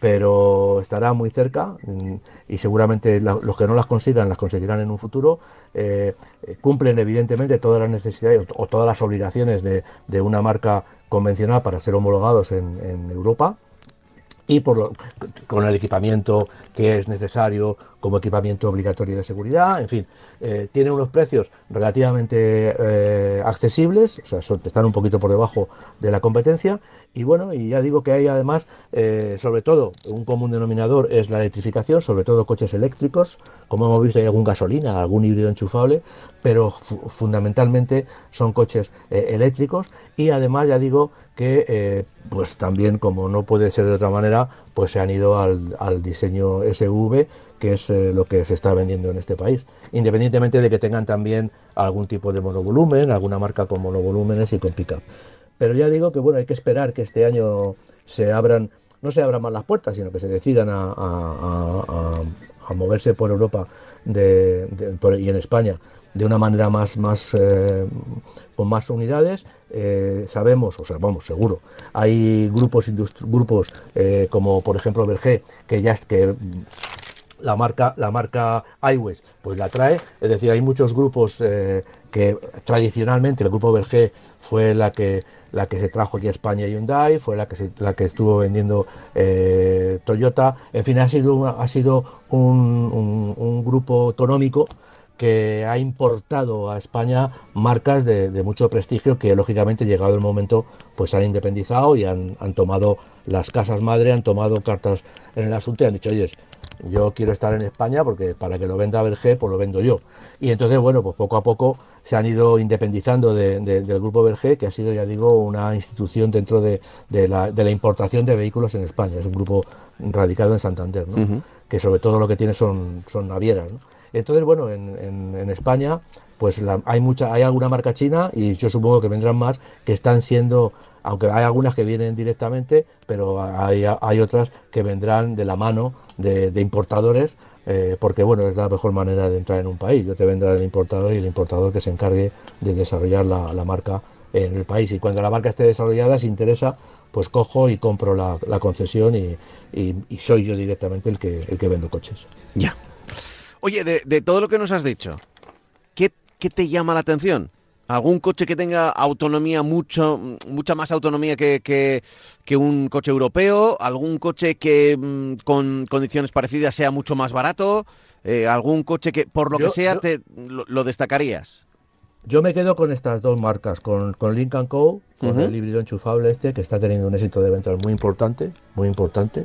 pero estará muy cerca mm, y seguramente los que no las consigan las conseguirán en un futuro. Eh, cumplen evidentemente todas las necesidades o, todas las obligaciones de, una marca convencional para ser homologados en Europa y por con el equipamiento que es necesario como equipamiento obligatorio de seguridad, en fin, eh, tiene unos precios relativamente eh, accesibles, o sea, están un poquito por debajo de la competencia y bueno, y ya digo que hay además, eh, sobre todo, un común denominador es la electrificación, sobre todo coches eléctricos, como hemos visto hay algún gasolina, algún híbrido enchufable, pero fundamentalmente son coches eléctricos y además ya digo que pues también como no puede ser de otra manera, pues se han ido al, diseño SV, que es eh, lo que se está vendiendo en este país, independientemente de que tengan también algún tipo de monovolumen, alguna marca con monovolúmenes y con pickup. Pero ya digo que bueno, hay que esperar que este año se abran, no se abran más las puertas, sino que se decidan a, moverse por Europa y en España de una manera más, más eh, con más unidades. Eh, sabemos, o sea, vamos, seguro, hay grupos grupos eh, como por ejemplo Berger, que ya que la marca, la marca pues la trae. Es decir, hay muchos grupos que tradicionalmente el grupo Berger fue la que la que se trajo aquí a España Hyundai, fue la que la que estuvo vendiendo Toyota. En fin, ha sido ha sido un, grupo autonómico que ha importado a España marcas de, mucho prestigio que lógicamente llegado el momento pues han independizado y han, tomado las casas madre, han tomado cartas en el asunto y han dicho, oye, yo quiero estar en España porque para que lo venda Berger, pues lo vendo yo. Y entonces, bueno, pues poco a poco se han ido independizando del grupo Berger, que ha sido, ya digo, una institución dentro de, la, importación de vehículos en España. Es un grupo radicado en Santander, que sobre todo lo que tiene son, son navieras. ¿no? Entonces, bueno, en, España pues hay mucha, hay alguna marca china y yo supongo que vendrán más que están siendo, aunque hay algunas que vienen directamente, pero hay, otras que vendrán de la mano de, importadores, eh, porque bueno, es la mejor manera de entrar en un país. Yo te vendrá el importador y el importador que se encargue de desarrollar la, marca en el país. Y cuando la marca esté desarrollada, si interesa, pues cojo y compro la, concesión y, soy yo directamente el que, el que vendo coches. Ya. Oye, de, todo lo que nos has dicho, ¿qué, te llama la atención? ¿Algún coche que tenga autonomía, mucho, mucha más autonomía que, un coche europeo? ¿Algún coche que mm, con condiciones parecidas sea mucho más barato? Eh, ¿Algún coche que, por lo que sea, te, lo, destacarías? Yo me quedo con estas dos marcas, con, con Lincoln Co., con el híbrido enchufable este, que está teniendo un éxito de ventas muy importante, muy importante.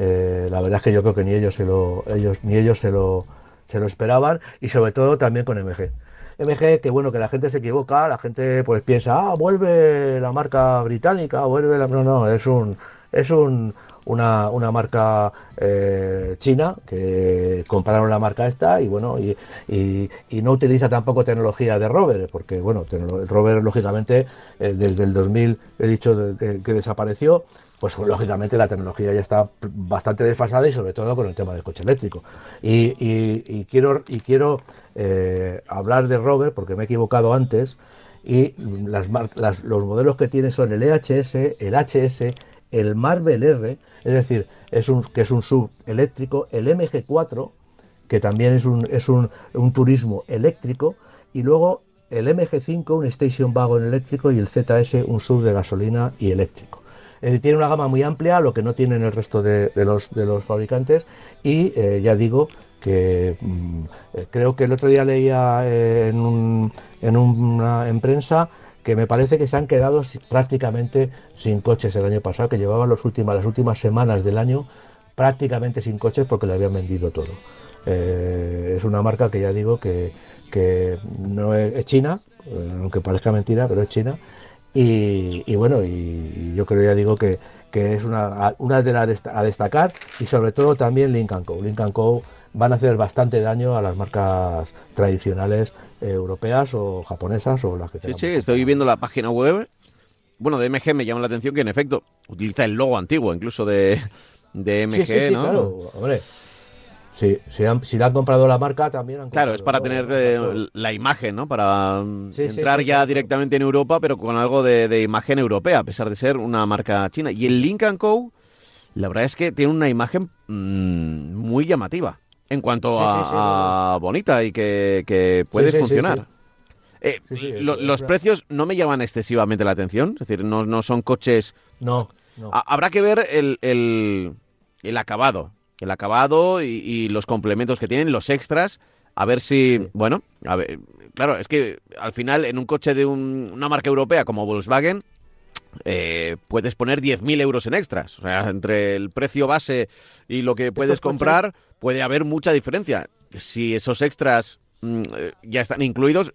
Eh, la verdad es que yo creo que ni ellos se lo, ellos, ni ellos se lo, se lo esperaban y sobre todo también con MG. MG, que bueno, que la gente se equivoca, la gente pues piensa, ah, vuelve la marca británica, vuelve la... No, no, es un... Es un, una, una, marca eh, china que compraron la marca esta y bueno y, y, no utiliza tampoco tecnología de rover porque bueno el rover lógicamente eh, desde el 2000 he dicho que desapareció pues lógicamente la tecnología ya está bastante desfasada y sobre todo con el tema del coche eléctrico. Y, quiero, y quiero eh, hablar de Robert porque me he equivocado antes y las, los modelos que tiene son el EHS, el HS, el Marvel R, es decir, es un, que es un sub eléctrico, el MG4, que también es un, es un, turismo eléctrico, y luego el MG5, un station wagon eléctrico, y el ZS, un sub de gasolina y eléctrico. Eh, tiene una gama muy amplia, lo que no tienen el resto de, los, de los, fabricantes. Y eh, ya digo que mm, eh, creo que el otro día leía en, en una en prensa que me parece que se han quedado prácticamente sin coches el año pasado, que llevaban los últimas, las últimas semanas del año prácticamente sin coches porque le habían vendido todo. es una marca que ya digo que, que no es china, aunque parezca mentira, pero es china y, bueno, y, yo creo, ya digo, que, es una, una de las a destacar y sobre todo también Lincoln Co. Lincoln Co. van a hacer bastante daño a las marcas tradicionales europeas o japonesas o las que Sí, sí, estoy viendo la página web. Bueno, de MG me llama la atención que en efecto utiliza el logo antiguo incluso de, de MG, sí, sí, ¿no? Claro, hombre. Sí, si, han, si le han comprado la marca también han Claro, es para tener eh, la imagen, ¿no? Para mm, entrar ya directamente en Europa, pero con algo de, imagen europea, a pesar de ser una marca china. Y el Lincoln Co., la verdad es que tiene una imagen mm, muy llamativa en cuanto a, bonita y que, que puede funcionar. Eh, lo- los precios no me llaman excesivamente la atención, es decir, no, no son coches... No, no. Ha- habrá que ver el, el- el acabado, el acabado y, y los complementos que tienen, los extras, a ver si, Sí. bueno, a ver, claro, es que al final en un coche de un- una marca europea como Volkswagen eh, puedes poner 10.000 euros en extras. O sea, entre el precio base y lo que puedes coches- comprar puede haber mucha diferencia. Si esos extras mm, eh, ya están incluidos,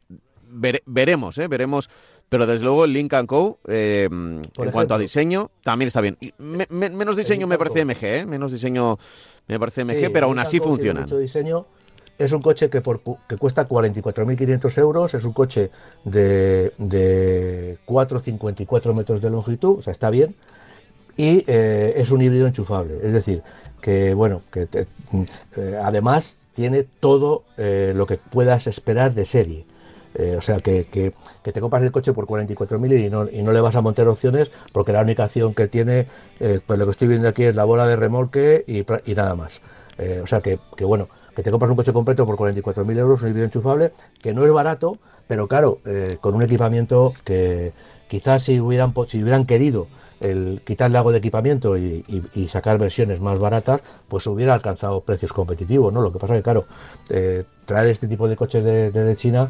vere- veremos, ¿eh? Veremos. Pero desde luego el Lincoln Co, eh, en Por cuanto a diseño, también está bien. Y me- me- menos diseño me parece. MG, ¿eh? Menos diseño me parece MG, Sí, pero aún así diseño. Es un coche que, por, que cuesta 44.500 euros, es un coche de, de 4,54 metros de longitud, o sea, está bien, y eh, es un híbrido enchufable. Es decir, que bueno, que eh, además tiene todo eh, lo que puedas esperar de serie. Eh, o sea, que, que- te compras el coche por 44.000 y no, y no le vas a montar opciones porque la única opción que tiene, pues lo que estoy viendo aquí es la bola de remolque y, nada más. O sea, que, que bueno, que te compras un coche completo por 44.000 euros, un híbrido enchufable, que no es barato, pero claro, con un equipamiento que quizás si hubieran, si hubieran querido el quitarle algo de equipamiento y, sacar versiones más baratas, pues hubiera alcanzado precios competitivos, ¿no? Lo que pasa que, claro, eh, traer este tipo de coches de, China,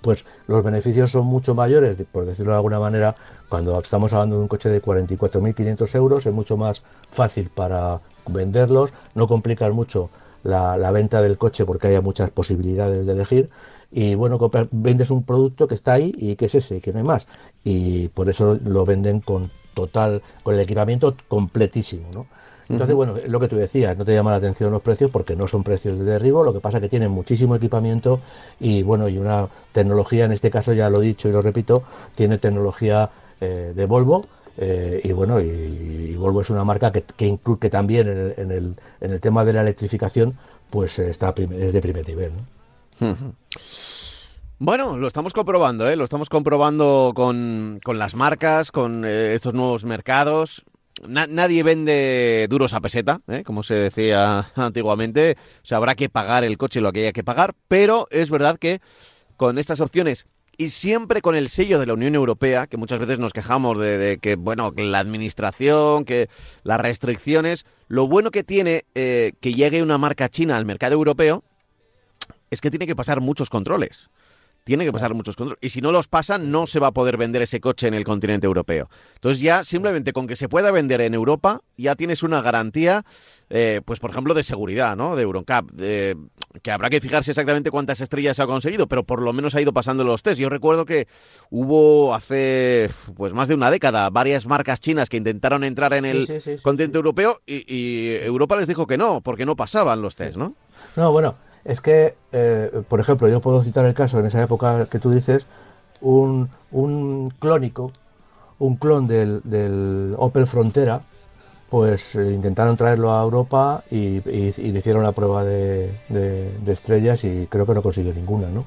pues los beneficios son mucho mayores, por decirlo de alguna manera, cuando estamos hablando de un coche de 44.500 euros, es mucho más fácil para venderlos, no complican mucho la, la venta del coche porque haya muchas posibilidades de elegir y bueno, vendes un producto que está ahí y que es ese, que no hay más y por eso lo venden con total, con el equipamiento completísimo, ¿no? Entonces, bueno, lo que tú decías, no te llama la atención los precios porque no son precios de derribo, lo que pasa es que tienen muchísimo equipamiento y bueno, y una tecnología, en este caso ya lo he dicho y lo repito, tiene tecnología eh, de Volvo eh, y bueno, y, y Volvo es una marca que, que, inclu- que también en el, en, el, en el tema de la electrificación pues está es de primer nivel. ¿no? Bueno, lo estamos comprobando, ¿eh? Lo estamos comprobando con, con las marcas, con eh, estos nuevos mercados. Na- nadie vende duros a peseta, ¿eh? como se decía antiguamente. O sea, habrá que pagar el coche lo que haya que pagar, pero es verdad que con estas opciones y siempre con el sello de la Unión Europea, que muchas veces nos quejamos de, que, bueno, la administración, que las restricciones, lo bueno que tiene eh, que llegue una marca china al mercado europeo es que tiene que pasar muchos controles. Tiene que pasar muchos controles. Y si no los pasan, no se va a poder vender ese coche en el continente europeo. Entonces ya simplemente con que se pueda vender en Europa, ya tienes una garantía, eh, pues por ejemplo, de seguridad, ¿no? De Euroncap. de- que habrá que fijarse exactamente cuántas estrellas ha conseguido, pero por lo menos ha ido pasando los test. Yo recuerdo que hubo hace pues más de una década varias marcas chinas que intentaron entrar en el Sí, sí, sí, continente europeo y, y Europa les dijo que no, porque no pasaban los test, ¿no? No, bueno, es que, eh, por ejemplo, yo puedo citar el caso en esa época que tú dices, un, un clónico, un clon del, Opel Frontera, pues eh, intentaron traerlo a Europa y, le hicieron la prueba de, estrellas y creo que no consiguió ninguna, ¿no?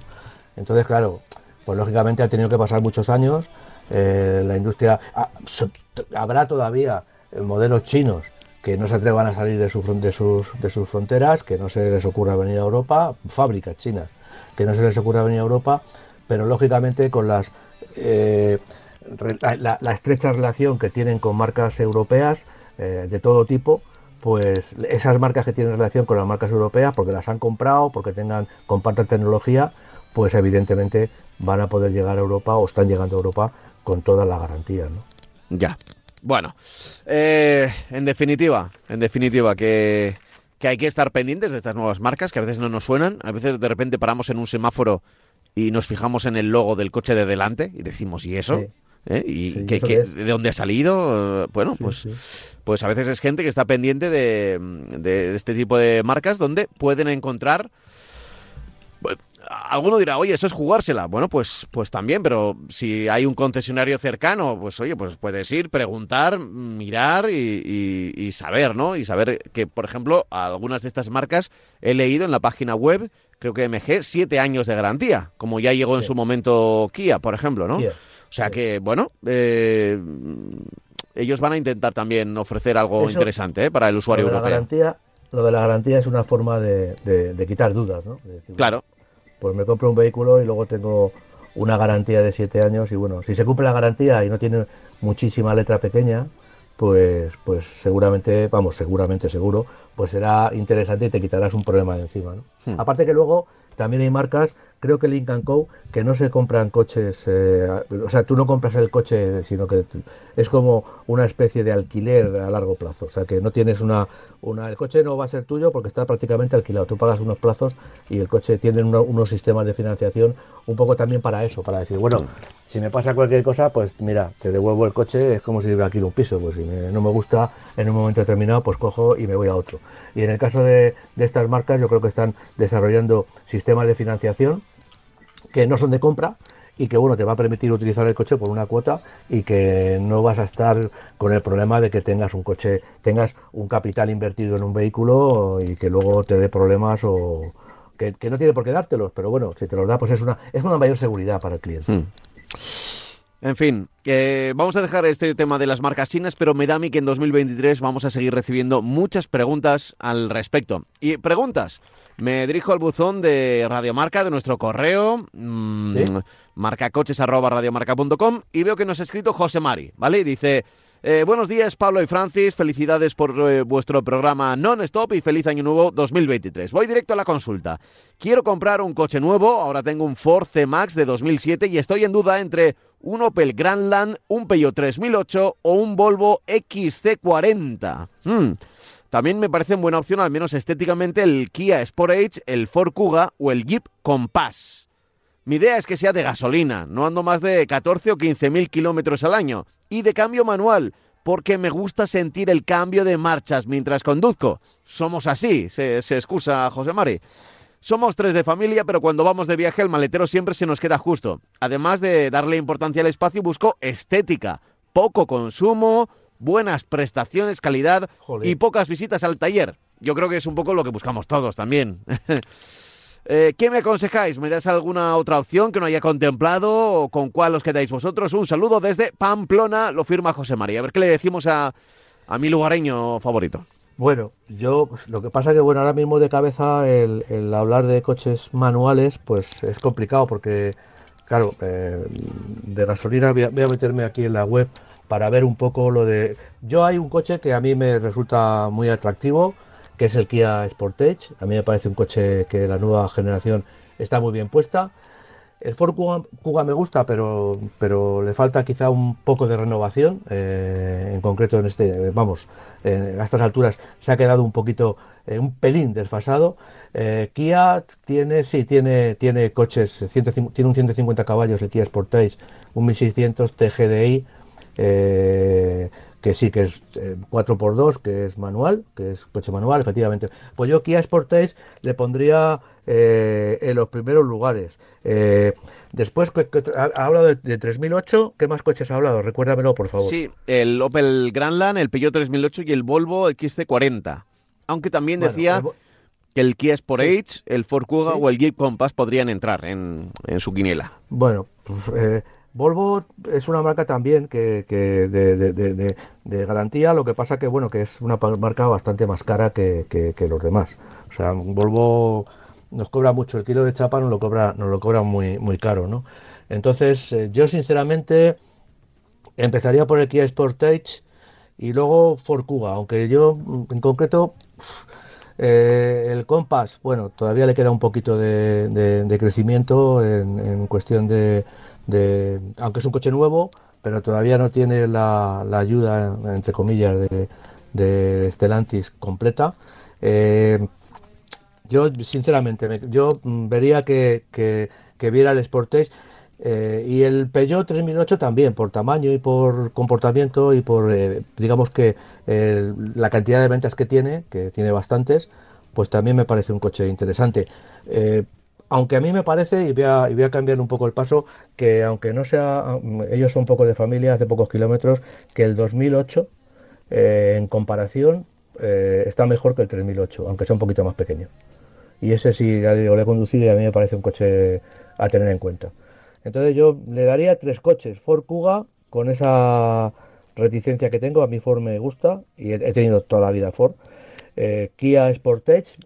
Entonces, claro, pues lógicamente ha tenido que pasar muchos años, eh, la industria... ah, habrá todavía modelos chinos que no se atrevan a salir de, sus, fronteras, que no se les ocurra venir a Europa, fábricas chinas, que no se les ocurra venir a Europa, pero lógicamente con las eh, la estrecha relación que tienen con marcas europeas eh, de todo tipo, pues esas marcas que tienen relación con las marcas europeas, porque las han comprado, porque tengan compartan tecnología, pues evidentemente van a poder llegar a Europa o están llegando a Europa con todas las garantías, ¿no? Ya. Bueno, eh, en definitiva, en definitiva, que, que hay que estar pendientes de estas nuevas marcas que a veces no nos suenan, a veces de repente paramos en un semáforo y nos fijamos en el logo del coche de delante y decimos, ¿y eso? Sí. ¿Eh? ¿Y Sí, qué- ¿eso qué- qué es? de dónde ha salido? Eh, Bueno, pues, sí. pues a veces es gente que está pendiente de, de este tipo de marcas donde pueden encontrar Alguno dirá, oye, eso es jugársela. Bueno, pues, pues también, pero si hay un concesionario cercano, pues oye, pues puedes ir, preguntar, mirar y, y- y saber, ¿no? Y saber que, por ejemplo, algunas de estas marcas he leído en la página web, creo que MG, siete años de garantía, como ya llegó en Sí. su momento Kia, por ejemplo, ¿no? O sea que, bueno, eh, ellos van a intentar también ofrecer algo interesante ¿eh? para el usuario europeo. La garantía, lo de la garantía es una forma de, de, quitar dudas, ¿no? claro. Pues me compro un vehículo y luego tengo una garantía de siete años y bueno, si se cumple la garantía y no tiene muchísima letra pequeña, pues, pues seguramente, vamos, seguramente seguro, pues será interesante y te quitarás un problema de encima. ¿no? Hmm. Aparte que luego también hay marcas, creo que Lincoln Co, que no se compran coches, eh, o sea, tú no compras el coche, sino que es como una especie de alquiler a largo plazo. O sea, que no tienes una, el coche no va a ser tuyo porque está prácticamente alquilado. Tú pagas unos plazos y el coche tiene unos sistemas de financiación un poco también para eso, para decir, bueno, si me pasa cualquier cosa, pues mira, te devuelvo el coche, es como si aquí un piso, pues si no me gusta en un momento determinado, pues cojo y me voy a otro. Y en el caso de, estas marcas, yo creo que están desarrollando sistemas de financiación que no son de compra y que bueno te va a permitir utilizar el coche por una cuota y que no vas a estar con el problema de que tengas un coche, tengas un capital invertido en un vehículo y que luego te dé problemas o que, no tiene por qué dártelos, pero bueno, si te los da pues es una es una mayor seguridad para el cliente. Hmm. En fin, vamos a dejar este tema de las marcas chinas, pero me da a mí que en 2023 vamos a seguir recibiendo muchas preguntas al respecto. Y preguntas, me dirijo al buzón de Radiomarca, de nuestro correo, mmm, marcacoches.radiomarca.com y veo que nos ha escrito José Mari, ¿vale? Y dice... Eh, buenos días, Pablo y Francis. Felicidades por eh, vuestro programa Non-Stop y feliz año nuevo 2023. Voy directo a la consulta. Quiero comprar un coche nuevo. Ahora tengo un Ford C-Max de 2007 y estoy en duda entre un Opel Grandland, un Peugeot 3008 o un Volvo XC40. Hmm. También me parece buena opción, al menos estéticamente, el Kia Sportage, el Ford Kuga o el Jeep Compass. Mi idea es que sea de gasolina, no ando más de 14 o 15 mil kilómetros al año, y de cambio manual, porque me gusta sentir el cambio de marchas mientras conduzco. Somos así, se, se excusa José Mari. Somos tres de familia, pero cuando vamos de viaje el maletero siempre se nos queda justo. Además de darle importancia al espacio, busco estética, poco consumo, buenas prestaciones, calidad y pocas visitas al taller. Yo creo que es un poco lo que buscamos todos también. eh, ¿Qué me aconsejáis? ¿Me das alguna otra opción que no haya contemplado o con cuál os quedáis vosotros? Un saludo desde Pamplona, lo firma José María. A ver qué le decimos a, a mi lugareño favorito. Bueno, yo lo que pasa que bueno ahora mismo de cabeza el, hablar de coches manuales pues es complicado porque claro eh, de gasolina voy a, meterme aquí en la web para ver un poco lo de yo hay un coche que a mí me resulta muy atractivo que es el Kia Sportage. A mí me parece un coche que la nueva generación está muy bien puesta el Ford Kuga, me gusta, pero, pero le falta quizá un poco de renovación. Eh, en concreto, en este, vamos, a estas alturas se ha quedado un poquito, eh, un pelín desfasado. Eh, Kia tiene, sí, tiene, tiene coches, tiene un 150 caballos el Kia Sportage, un 1600 TGDI, que sí, que es 4x2, que es manual, que es coche manual, efectivamente. Pues yo Kia Sportage le pondría eh, en los primeros lugares. Eh, después, ha, hablado de, 3008, ¿qué más coches ha hablado? Recuérdamelo, por favor. Sí, el Opel Grandland, el Peugeot 3008 y el Volvo XC40. Aunque también decía que el Kia Sportage, el Ford Kuga o el Jeep Compass podrían entrar en, su quiniela. Bueno, pues, eh, Volvo es una marca también que, de, garantía, lo que pasa que bueno que es una marca bastante más cara que, que los demás. O sea, Volvo nos cobra mucho, el kilo de chapa nos lo cobra, nos lo cobra muy, muy caro, ¿no? Entonces, eh, yo sinceramente empezaría por el Kia Sportage y luego Ford Kuga, aunque yo en concreto eh, el Compass, bueno, todavía le queda un poquito de, crecimiento en, cuestión de, aunque es un coche nuevo, pero todavía no tiene la, ayuda, entre comillas, de, de completa. Eh, yo, sinceramente, yo mm, vería que, que, viera el Sportage eh, y el Peugeot 3008 también, por tamaño y por comportamiento y por, eh, digamos que la cantidad de ventas que tiene, que tiene bastantes, pues también me parece un coche interesante. Eh, aunque a mí me parece, y voy, a, y voy a cambiar un poco el paso, que aunque no sea, ellos son un poco de familia, hace pocos kilómetros, que el 2008, en comparación, está mejor que el 3008, aunque sea un poquito más pequeño y ese sí, lo he conducido y a mí me parece un coche a tener en cuenta. Entonces yo le daría tres coches, Ford Kuga con esa reticencia que tengo. A mí Ford me gusta y he, tenido toda la vida Ford. Eh, Kia Sportage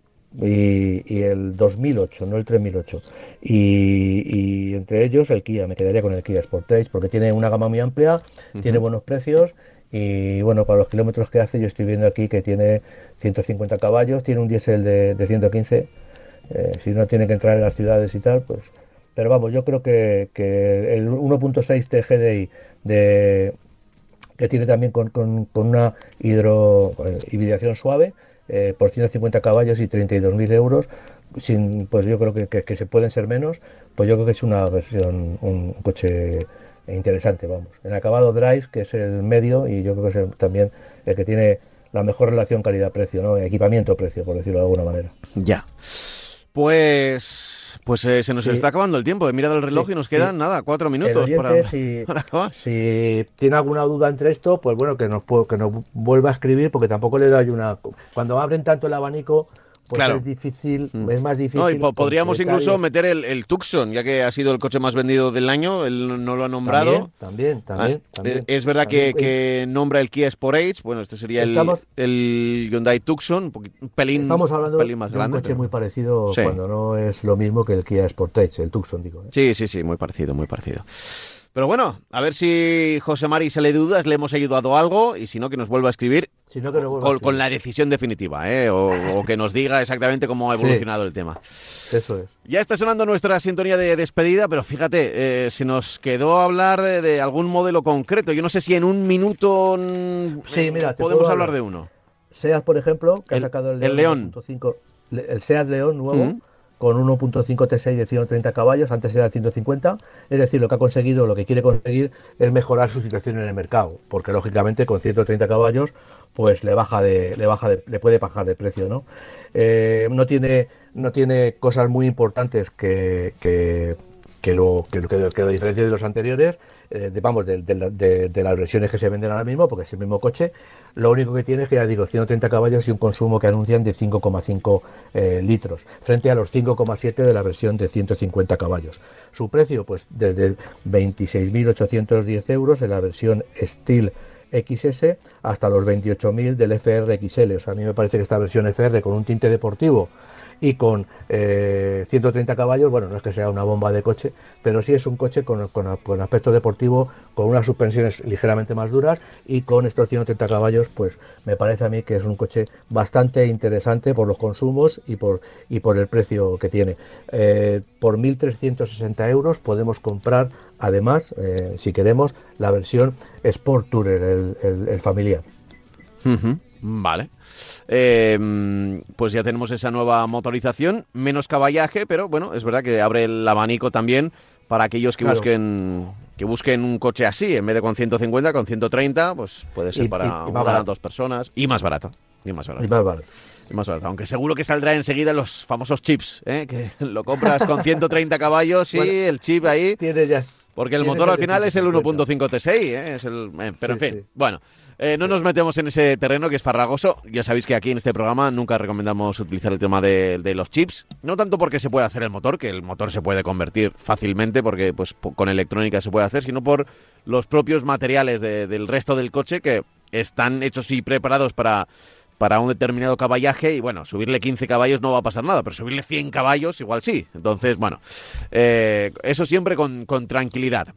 y, el 2008, no el 3008. Y, entre ellos el Kia, me quedaría con el Kia Sportage porque tiene una gama muy amplia, tiene buenos precios y bueno, para los kilómetros que hace yo estoy viendo aquí que tiene 150 caballos, tiene un diésel de, de 115, eh, si no tiene que entrar en las ciudades y tal, pues... Pero vamos, yo creo que, el 1.6 TGDI de, que tiene también con, una hidro, eh, hibridación suave, eh, por 150 caballos y 32.000 euros, sin, pues yo creo que, se pueden ser menos, pues yo creo que es una versión, un coche interesante, vamos. En acabado Drive, que es el medio, y yo creo que es también el que tiene la mejor relación calidad-precio, ¿no? Equipamiento-precio, por decirlo de alguna manera. Ya. Pues, pues eh, se nos está acabando el tiempo. He mirado el reloj y nos quedan nada, cuatro minutos para, si, acabar. Si tiene alguna duda entre esto, pues bueno, que nos, que nos vuelva a escribir, porque tampoco le doy una. Cuando abren tanto el abanico, pues es difícil, mm. es más difícil. podríamos incluso meter el, Tucson, ya que ha sido el coche más vendido del año, él no lo ha nombrado. También, también, ah, eh, Es verdad que, nombra el Kia Sportage, bueno, este sería el, el, Hyundai Tucson, un pelín, estamos hablando más de grande. un coche muy parecido cuando no es lo mismo que el Kia Sportage, el Tucson, digo. ¿eh? Sí, sí, sí, muy parecido, muy parecido. Pero bueno, a ver si José Mari se le dudas, le hemos ayudado algo y si no, que nos vuelva a escribir con, la decisión definitiva, ¿eh? o, que nos diga exactamente cómo ha evolucionado el tema. Eso es. Ya está sonando nuestra sintonía de despedida, pero fíjate, eh, se nos quedó hablar de, algún modelo concreto. Yo no sé si en un minuto mm, sí, mira, podemos hablar de uno. SEAT, por ejemplo, que ha sacado el, León. el SEAT León nuevo con 1.5 T6 de 130 caballos, antes era 150, es decir, lo que ha conseguido, lo que quiere conseguir es mejorar su situación en el mercado, porque lógicamente con 130 caballos pues le baja de, le baja le puede bajar de precio, ¿no? Eh, no tiene no tiene cosas muy importantes que, que lo que, que, lo diferencie de los anteriores, eh, vamos, de, las versiones que se venden ahora mismo, porque es el mismo coche. Lo único que tiene es que ya digo, 130 caballos y un consumo que anuncian de 5,5 eh, litros, frente a los 5,7 de la versión de 150 caballos. Su precio, pues desde 26.810 euros en la versión Steel XS hasta los 28.000 del FR XL. O sea, a mí me parece que esta versión FR con un tinte deportivo y con 130 eh, caballos, bueno, no es que sea una bomba de coche, pero sí es un coche con, con, aspecto deportivo, con unas suspensiones ligeramente más duras y con estos 130 caballos, pues me parece a mí que es un coche bastante interesante por los consumos y por, y por el precio que tiene. Eh, por 1.360 euros podemos comprar, además, eh, si queremos, la versión Sport Tourer, el, familiar. Vale. Em, pues ya tenemos esa nueva motorización, menos caballaje, pero bueno, es verdad que abre el abanico también para aquellos que busquen que busquen un coche así, en vez de con 150, con 130, pues puede ser para dos personas y más barato. Y más barato. Y más barato. Aunque seguro que saldrá enseguida los famosos chips, ¿eh? que lo compras con 130 caballos y el chip ahí. Tiene ya, porque el motor al final es el 1.5 T6, ¿eh? es el, eh, pero en fin, bueno, eh, no nos metemos en ese terreno que es farragoso. Ya sabéis que aquí en este programa nunca recomendamos utilizar el tema de, los chips, no tanto porque se puede hacer el motor, que el motor se puede convertir fácilmente porque pues con electrónica se puede hacer, sino por los propios materiales del resto del coche que están hechos y preparados para para un determinado caballaje y bueno, subirle 15 caballos no va a pasar nada, pero subirle 100 caballos igual sí. Entonces, bueno, eh, eso siempre con, tranquilidad.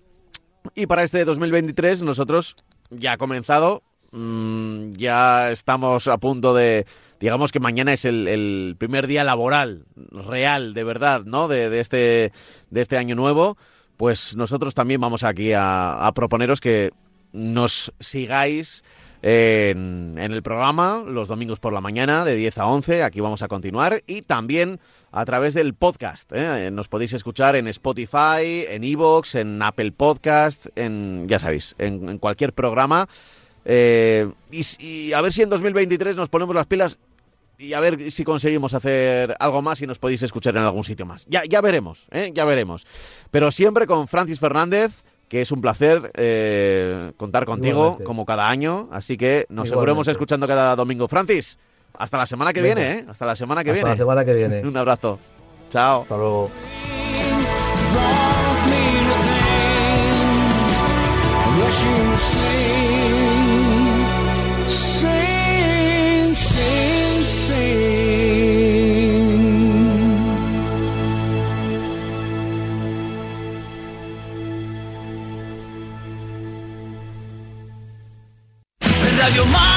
Y para este 2023 nosotros ya ha comenzado, mm, ya estamos a punto de, digamos que mañana es el, primer día laboral real, de verdad, ¿no? De, este, de este año nuevo. Pues nosotros también vamos aquí a, a proponeros que nos sigáis en, el programa los domingos por la mañana de 10 a 11. Aquí vamos a continuar y también a través del podcast. ¿eh? Nos podéis escuchar en Spotify, en Evox, en Apple Podcast, en ya sabéis, en, cualquier programa. Eh, y, a ver si en 2023 nos ponemos las pilas y a ver si conseguimos hacer algo más y nos podéis escuchar en algún sitio más. Ya, ya veremos, ¿eh? ya veremos. Pero siempre con Francis Fernández que es un placer eh, contar contigo como cada año. Así que nos seguiremos escuchando cada domingo. Francis, hasta la semana que viene, ¿eh? Hasta la semana que viene. la semana que viene. un abrazo. Chao. Hasta luego. Radio Marca.